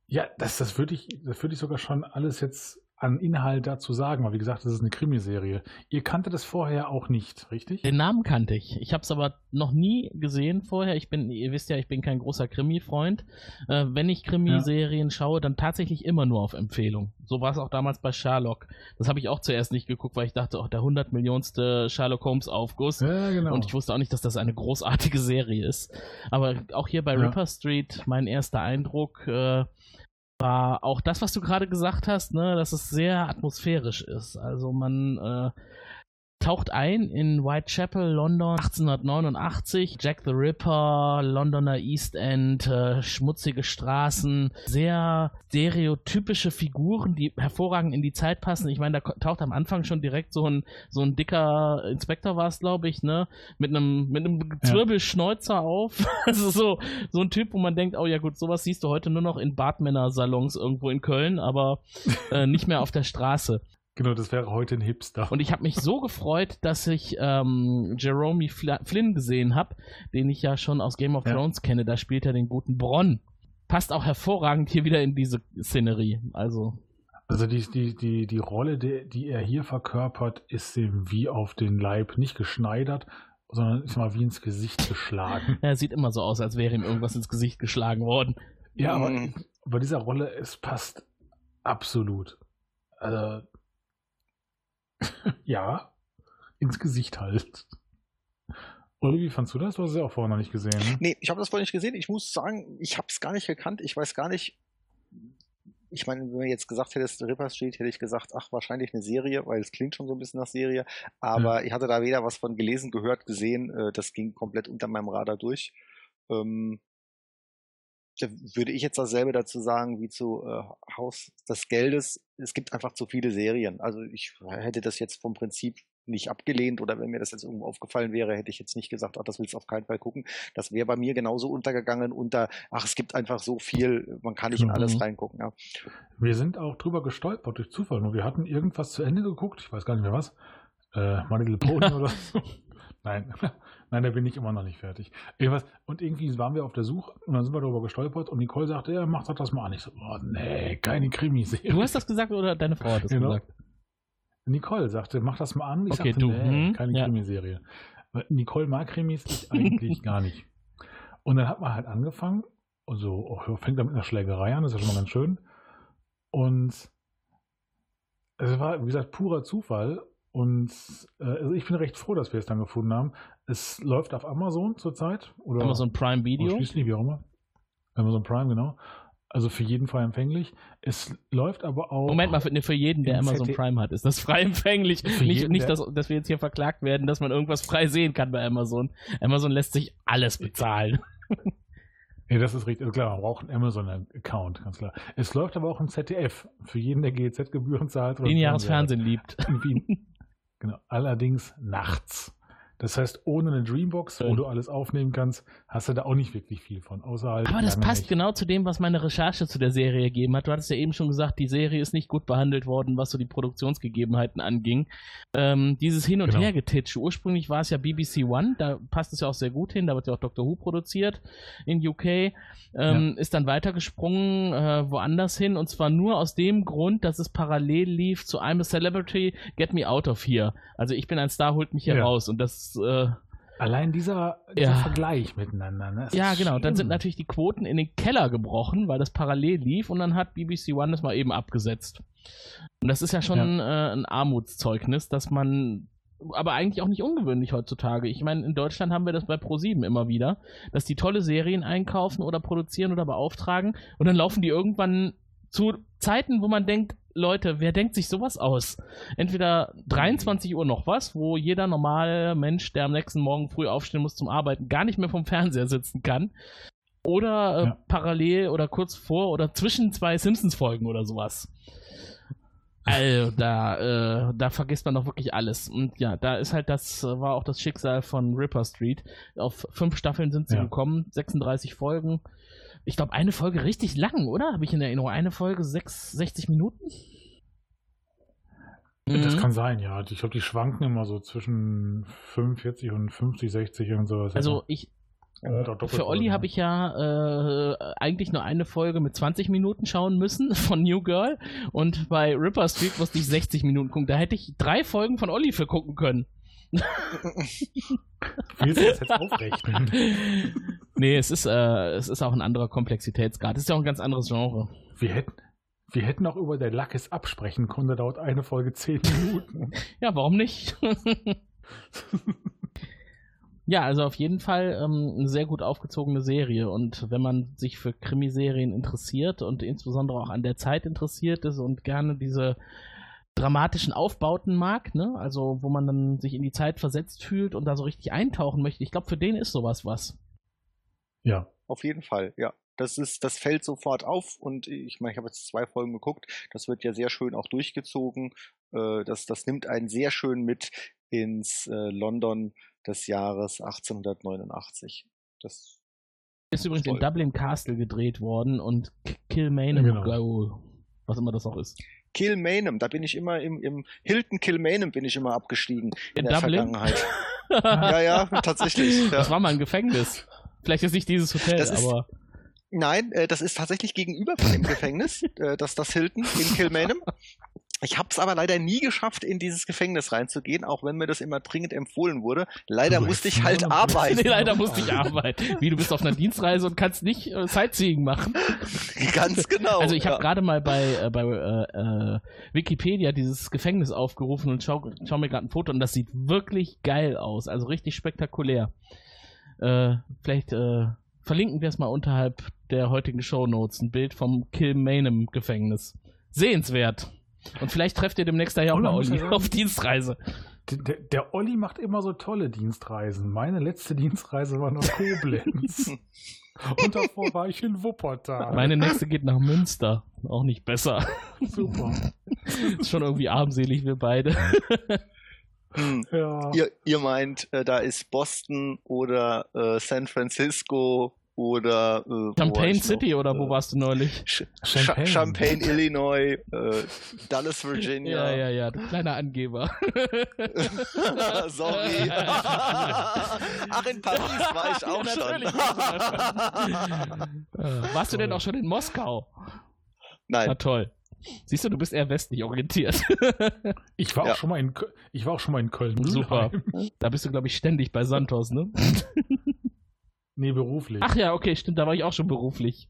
Ja, das, das würde ich, das würde ich sogar schon alles jetzt an Inhalt dazu sagen, weil wie gesagt, das ist eine Krimiserie. Ihr kanntet das vorher auch nicht, richtig? Den Namen kannte ich. Ich habe es aber noch nie gesehen vorher. Ich bin, ihr wisst ja, ich bin kein großer Krimi-Freund. Äh, wenn ich Krimiserien ja. schaue, dann tatsächlich immer nur auf Empfehlung. So war es auch damals bei Sherlock. Das habe ich auch zuerst nicht geguckt, weil ich dachte, oh, der 100 Millionste Sherlock Holmes Aufguss. Ja, genau. Und ich wusste auch nicht, dass das eine großartige Serie ist. Aber auch hier bei ja. Ripper Street, mein erster Eindruck, äh, auch das, was du gerade gesagt hast, ne, dass es sehr atmosphärisch ist. Also man äh, taucht ein in Whitechapel, London 1889. Jack the Ripper, Londoner East End, äh, schmutzige Straßen, sehr stereotypische Figuren, die hervorragend in die Zeit passen. Ich meine, da taucht am Anfang schon direkt so ein so ein dicker Inspektor war es, glaube ich, ne, mit einem mit einem Zwirbelschnäuzer auf. (laughs) also so so ein Typ, wo man denkt, oh ja gut, sowas siehst du heute nur noch in Bartmänner-Salons irgendwo in Köln, aber äh, nicht mehr auf der Straße. Genau, das wäre heute ein Hipster. Und ich habe mich so gefreut, dass ich ähm, Jerome Flynn gesehen habe, den ich ja schon aus Game of ja. Thrones kenne. Da spielt er den guten Bronn. Passt auch hervorragend hier wieder in diese Szenerie. Also. Also die, die, die, die Rolle, die, die er hier verkörpert, ist ihm wie auf den Leib nicht geschneidert, sondern ist mal wie ins Gesicht geschlagen. (laughs) er sieht immer so aus, als wäre ihm irgendwas ins Gesicht geschlagen worden. Ja, aber mhm. bei dieser Rolle, es passt absolut. Also ja, ins Gesicht halt. Oder wie fandst du das? Du hast es ja auch vorher noch nicht gesehen. Ne? Nee, ich habe das vorher nicht gesehen. Ich muss sagen, ich habe es gar nicht gekannt. Ich weiß gar nicht. Ich meine, wenn du jetzt gesagt hättest, Ripper Street, hätte ich gesagt, ach, wahrscheinlich eine Serie, weil es klingt schon so ein bisschen nach Serie. Aber ja. ich hatte da weder was von gelesen, gehört, gesehen. Äh, das ging komplett unter meinem Radar durch. Ähm, da würde ich jetzt dasselbe dazu sagen wie zu äh, Haus des Geldes. Es gibt einfach zu viele Serien. Also ich hätte das jetzt vom Prinzip nicht abgelehnt oder wenn mir das jetzt irgendwo aufgefallen wäre, hätte ich jetzt nicht gesagt, ach, das willst du auf keinen Fall gucken. Das wäre bei mir genauso untergegangen unter, ach, es gibt einfach so viel, man kann nicht in alles mhm. reingucken. Ja. Wir sind auch drüber gestolpert durch Zufall. Und wir hatten irgendwas zu Ende geguckt, ich weiß gar nicht mehr was. Äh, My Little Pony oder so. Nein, (laughs) nein, da bin ich immer noch nicht fertig. Irgendwas, und irgendwie waren wir auf der Suche und dann sind wir darüber gestolpert und Nicole sagte, ja, mach doch das mal an. Ich so, oh, nee, keine Krimiserie. Du hast das gesagt oder deine Frau hat das genau. gesagt? Nicole sagte, mach das mal an. Ich okay, sagte, du. Nee, hm? keine ja. Krimiserie. Nicole mag Krimis, ich (laughs) eigentlich gar nicht. Und dann hat man halt angefangen, also oh, fängt da mit einer Schlägerei an, das ist ja schon mal ganz schön. Und es war, wie gesagt, purer Zufall. Und äh, also ich bin recht froh, dass wir es dann gefunden haben. Es läuft auf Amazon zurzeit. Oder Amazon Prime Video. Schließlich, wie auch immer. Amazon Prime, genau. Also für jeden frei empfänglich. Es läuft aber auch. Moment mal, für, für jeden, der Amazon ZD Prime hat, ist das frei empfänglich. Für nicht, jeden, nicht dass, dass wir jetzt hier verklagt werden, dass man irgendwas frei sehen kann bei Amazon. Amazon lässt sich alles bezahlen. (laughs) Nee, das ist richtig. Also klar, man braucht einen Amazon-Account, ganz klar. Es läuft aber auch im ZDF. Für jeden, der GEZ-Gebühren zahlt. oder Lineares Fernsehen liebt. hat. (laughs) Genau. Allerdings nachts. Das heißt, ohne eine Dreambox, wo du alles aufnehmen kannst, hast du da auch nicht wirklich viel von. Außer halt Aber das passt nicht. genau zu dem, was meine Recherche zu der Serie ergeben hat. Du hattest ja eben schon gesagt, die Serie ist nicht gut behandelt worden, was so die Produktionsgegebenheiten anging. Ähm, dieses Hin- und Genau. Hergetitsche. Ursprünglich war es ja BBC One, da passt es ja auch sehr gut hin, da wird ja auch Doctor Who produziert in UK. Ähm, Ist dann weitergesprungen äh, woanders hin und zwar nur aus dem Grund, dass es parallel lief zu I'm a Celebrity, Get Me Out of Here. Also ich bin ein Star, holt mich hier Ja. raus und das äh, Allein dieser, dieser Ja. Vergleich miteinander. Ne? Ja, ist genau. Dann sind schlimm. natürlich die Quoten in den Keller gebrochen, weil das parallel lief und dann hat BBC One das mal eben abgesetzt. Und das ist ja schon Äh, ein Armutszeugnis, dass man, aber eigentlich auch nicht ungewöhnlich heutzutage. Ich meine, in Deutschland haben wir das bei ProSieben immer wieder, dass die tolle Serien einkaufen oder produzieren oder beauftragen und dann laufen die irgendwann zu Zeiten, wo man denkt, Leute, wer denkt sich sowas aus? Entweder 23 Uhr noch was, wo jeder normale Mensch, der am nächsten Morgen früh aufstehen muss zum Arbeiten, gar nicht mehr vom Fernseher sitzen kann. Oder äh, Ja. parallel oder kurz vor oder zwischen zwei Simpsons-Folgen oder sowas. Also, da, äh, da vergisst man doch wirklich alles. Und ja, da ist halt das, äh, war auch das Schicksal von Ripper Street. Auf fünf Staffeln sind sie Ja. gekommen, 36 Folgen. Ich glaube, eine Folge richtig lang, oder? Habe ich in Erinnerung. Eine Folge sechs, 60 Minuten? Das Mhm. kann sein, ja. Ich glaube, die schwanken immer so zwischen 45 und 50, 60 und sowas. Also ich, Ja, für Olli habe ich ja äh, eigentlich nur eine Folge mit 20 Minuten schauen müssen (laughs) von New Girl und bei Ripper Street musste ich 60 Minuten gucken. Da hätte ich drei Folgen von Olli für gucken können. Willst du das jetzt aufrechnen? nee, es ist, äh, es ist auch ein anderer Komplexitätsgrad. Es ist ja auch ein ganz anderes Genre. Wir hätten, wir hätten auch über der Lackes absprechen können, da dauert eine Folge 10 Minuten. Ja, warum nicht? ja, also auf jeden Fall ähm, eine sehr gut aufgezogene Serie. Und wenn man sich für Krimiserien interessiert und insbesondere auch an der Zeit interessiert ist und gerne diese dramatischen Aufbauten mag, ne? Also wo man dann sich in die Zeit versetzt fühlt und da so richtig eintauchen möchte, ich glaube, für den ist sowas was. Ja. Auf jeden Fall, ja. Das ist, das fällt sofort auf und ich meine, ich habe jetzt zwei Folgen geguckt. Das wird ja sehr schön auch durchgezogen. Äh, das, das nimmt einen sehr schön mit ins äh, London des Jahres 1889. Das Ist übrigens Toll. in Dublin Castle gedreht worden und Kilmainham Genau. Go, was immer das auch ist. Kilmainham, da bin ich immer im, im Hilton Kilmainham bin ich immer abgestiegen in, In der Dublin? Vergangenheit. (laughs) ja, ja, tatsächlich. Das Ja. war mal ein Gefängnis. Vielleicht ist nicht dieses Hotel, Das ist- aber Nein, äh, das ist tatsächlich gegenüber von dem Gefängnis, äh, das das Hilton in Kilmainham. Ich habe es aber leider nie geschafft, in dieses Gefängnis reinzugehen, auch wenn mir das immer dringend empfohlen wurde. Leider musste ich halt (laughs) arbeiten. nee, leider musste ich arbeiten. Wie, du bist auf einer Dienstreise und kannst nicht äh, Sightseeing machen? (laughs) Ganz genau. Also ich habe ja. gerade mal bei, äh, bei äh, äh, Wikipedia dieses Gefängnis aufgerufen und schau, schau mir gerade ein Foto und das sieht wirklich geil aus. Also richtig spektakulär. Äh, vielleicht äh, verlinken wir es mal unterhalb der heutigen Shownotes. Ein Bild vom Kilmainham Gefängnis. Sehenswert. Und vielleicht trefft ihr demnächst da ja auch mal Olli auf Dienstreise. Der, der, der Olli macht immer so tolle Dienstreisen. Meine letzte Dienstreise war nach Koblenz. (laughs) Und davor war ich in Wuppertal. Meine nächste geht nach Münster. Auch nicht besser. Super. (laughs) Ist schon irgendwie armselig, wir beide. Hm. Ja. Ihr, ihr meint, äh, da ist Boston oder äh, San Francisco oder äh, Champagne ich noch? City oder wo Äh, warst du neulich? Ch Champagne. Champagne. Illinois, äh, Dallas, Virginia. Ja, ja, ja, du kleiner Angeber. (laughs) Sorry. (laughs) Ach, in Paris war ich auch Ja, schon. Äh, Warst du denn auch schon in Moskau? Na Nein, toll. Siehst du, du bist eher westlich orientiert. (laughs) Ich war Ja. auch schon mal in, ich war auch schon mal in Köln. Super. Da bist du, glaube ich, ständig bei Santos, ne? Nee, beruflich. Ach ja, okay, stimmt, da war ich auch schon beruflich.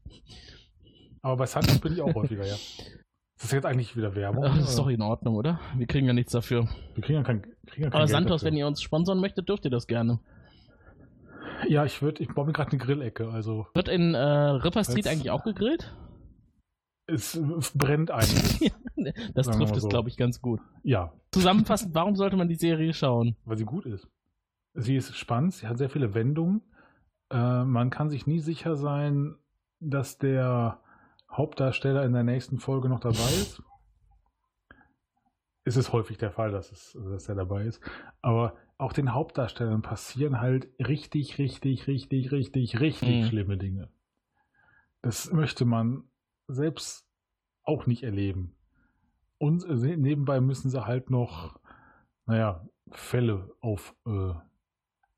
Aber bei Santos bin ich auch häufiger, ja. Ist das jetzt eigentlich wieder Werbung? Ach, das ist doch in Ordnung, oder? Wir kriegen ja nichts dafür. Wir kriegen ja kein, kriegen ja kein Aber Geld Santos, dafür. wenn ihr uns sponsern möchtet, dürft ihr das gerne. Ja, ich würde, ich baue mir gerade eine Grillecke, also Wird in äh, Ripper Street Als- eigentlich auch gegrillt? es, brennt eigentlich. (laughs) Das Sagen trifft es, so. glaube ich, ganz gut. ja, Zusammenfassend, warum sollte man die Serie schauen? weil sie gut ist. Sie ist spannend, sie hat sehr viele Wendungen. Äh, man kann sich nie sicher sein, dass der Hauptdarsteller in der nächsten Folge noch dabei ist. Es ist häufig der Fall, dass, es, dass er dabei ist. Aber auch den Hauptdarstellern passieren halt richtig, richtig, richtig, richtig, richtig Mhm. schlimme Dinge. Das möchte man selbst auch nicht erleben. Und äh, nebenbei müssen sie halt noch, naja, Fälle auffällen. Äh,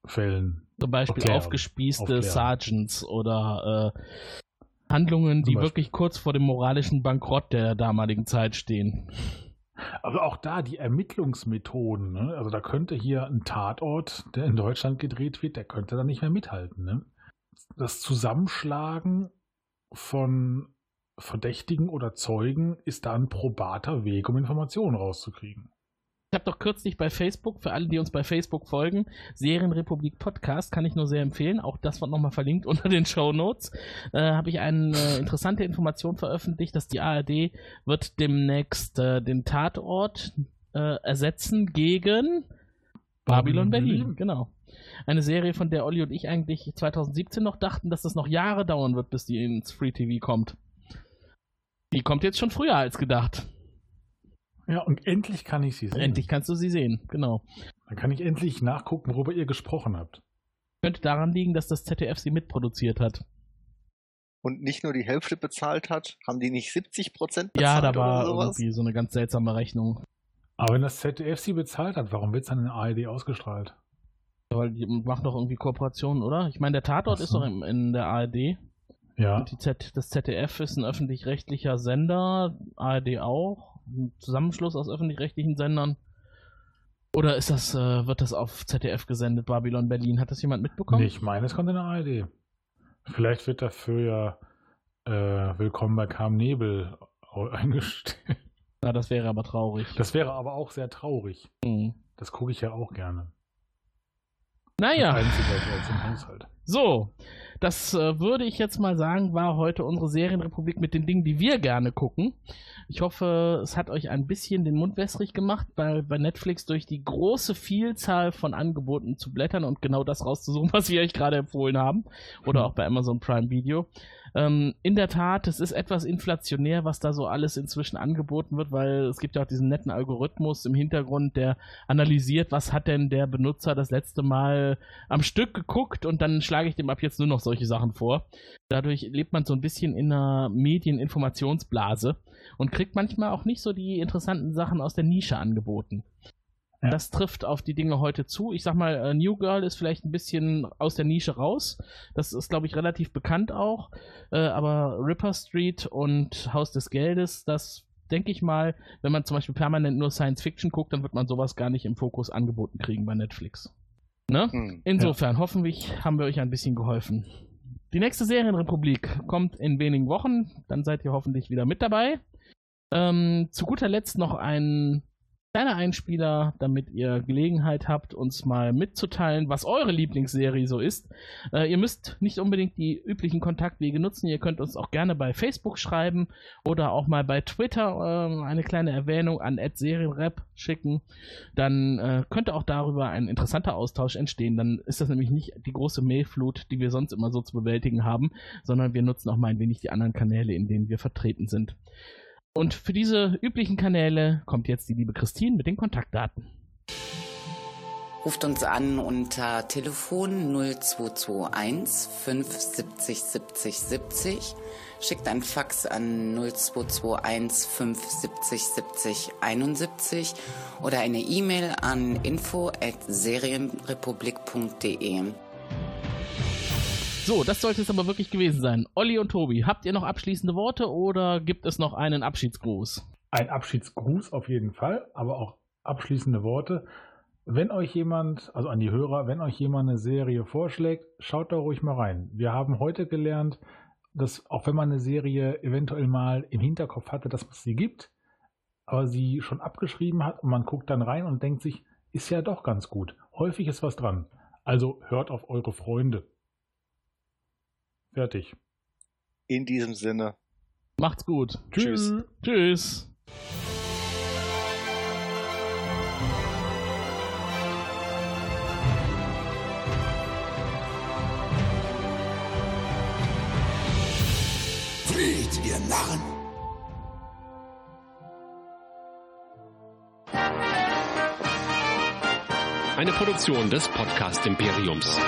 Fällen Zum Beispiel Aufklären. aufgespießte Aufklären. Sergeants oder äh, Handlungen, die Beispiel. wirklich kurz vor dem moralischen Bankrott der damaligen Zeit stehen. Aber auch da die Ermittlungsmethoden, ne? also da könnte hier ein Tatort, der in Deutschland gedreht wird, der könnte da nicht mehr mithalten. Ne? Das Zusammenschlagen von Verdächtigen oder Zeugen ist da ein probater Weg, um Informationen rauszukriegen. Ich habe doch kürzlich bei Facebook, für alle, die uns bei Facebook folgen, Serienrepublik Podcast, kann ich nur sehr empfehlen. Auch das wird nochmal verlinkt (laughs) unter den Show Notes. Äh, habe ich eine äh, interessante Information veröffentlicht, dass die ARD wird demnächst äh, den Tatort äh, ersetzen gegen Babylon Berlin. Genau. Eine Serie, von der Olli und ich eigentlich 2017 noch dachten, dass das noch Jahre dauern wird, bis die ins Free TV kommt. Die kommt jetzt schon früher als gedacht. Ja, und endlich kann ich sie sehen. Endlich kannst du sie sehen, genau. Dann kann ich endlich nachgucken, worüber ihr gesprochen habt. Könnte daran liegen, dass das ZDF sie mitproduziert hat. Und nicht nur die Hälfte bezahlt hat, haben die nicht 70 Prozent Ja, bezahlt da war oder sowas? irgendwie so eine ganz seltsame Rechnung. Aber wenn das ZDF sie bezahlt hat, warum wird es dann in der ARD ausgestrahlt? Weil die machen doch irgendwie Kooperationen, oder? Ich meine, der Tatort so. ist doch im, in der ARD. Ja, Und die Z, das ZDF ist ein öffentlich-rechtlicher Sender, ARD auch. Ein Zusammenschluss aus öffentlich-rechtlichen Sendern. Oder ist das, äh, wird das auf ZDF gesendet, Babylon Berlin? Hat das jemand mitbekommen? nee, ich meine, es kommt in der ARD. Vielleicht wird dafür ja äh, Willkommen bei Carm Nebel (laughs) eingestellt. Na, das wäre aber traurig. Das wäre aber auch sehr traurig. Hm. Das gucke ich ja auch gerne. Naja. Haushalt. So, das äh, würde ich jetzt mal sagen, war heute unsere Serienrepublik mit den Dingen, die wir gerne gucken. Ich hoffe, es hat euch ein bisschen den Mund wässrig gemacht, bei, bei Netflix durch die große Vielzahl von Angeboten zu blättern und genau das rauszusuchen, (laughs) was wir euch gerade empfohlen haben. Oder auch bei Amazon Prime Video. Ähm, in der Tat, es ist etwas inflationär, was da so alles inzwischen angeboten wird, weil es gibt ja auch diesen netten Algorithmus im Hintergrund, der analysiert, was hat denn der Benutzer das letzte Mal am Stück geguckt und dann schlage ich dem ab jetzt nur noch solche Sachen vor. Dadurch lebt man so ein bisschen in einer Medieninformationsblase und kriegt manchmal auch nicht so die interessanten Sachen aus der Nische angeboten. Ja. Das trifft auf die Dinge heute zu. Ich sag mal, äh, New Girl ist vielleicht ein bisschen aus der Nische raus. Das ist, glaube ich, relativ bekannt auch. Äh, aber Ripper Street und Haus des Geldes, das denke ich mal, wenn man zum Beispiel permanent nur Science Fiction guckt, dann wird man sowas gar nicht im Fokus angeboten kriegen bei Netflix. Ne? Hm. Insofern, hoffentlich haben wir euch ein bisschen geholfen. Die nächste Serienrepublik kommt in wenigen Wochen. Dann seid ihr hoffentlich wieder mit dabei. Ähm, zu guter Letzt noch ein kleiner Einspieler, damit ihr Gelegenheit habt, uns mal mitzuteilen, was eure Lieblingsserie so ist. Äh, ihr müsst nicht unbedingt die üblichen Kontaktwege nutzen. Ihr könnt uns auch gerne bei Facebook schreiben oder auch mal bei Twitter ähm, eine kleine Erwähnung an Serienrap schicken. Dann äh, könnte auch darüber ein interessanter Austausch entstehen. Dann ist das nämlich nicht die große Mailflut, die wir sonst immer so zu bewältigen haben, sondern wir nutzen auch mal ein wenig die anderen Kanäle, in denen wir vertreten sind. Und für diese üblichen Kanäle kommt jetzt die liebe Christine mit den Kontaktdaten. Ruft uns an unter Telefon 0221 570 70 70. Schickt ein Fax an 0221 570 70 71 oder eine E-Mail an info at serienrepublik.de. So, das sollte es aber wirklich gewesen sein. Olli und Tobi, habt ihr noch abschließende Worte oder gibt es noch einen Abschiedsgruß? Ein Abschiedsgruß auf jeden Fall, aber auch abschließende Worte. Wenn euch jemand, also an die Hörer, wenn euch jemand eine Serie vorschlägt, schaut da ruhig mal rein. Wir haben heute gelernt, dass auch wenn man eine Serie eventuell mal im Hinterkopf hatte, dass es sie gibt, aber sie schon abgeschrieben hat und man guckt dann rein und denkt sich, ist ja doch ganz gut. Häufig ist was dran. Also hört auf eure Freunde. Fertig. In diesem Sinne. Macht's gut. Tschüss. Tschüss. Fried, ihr Narren! Eine Produktion des Podcast Imperiums.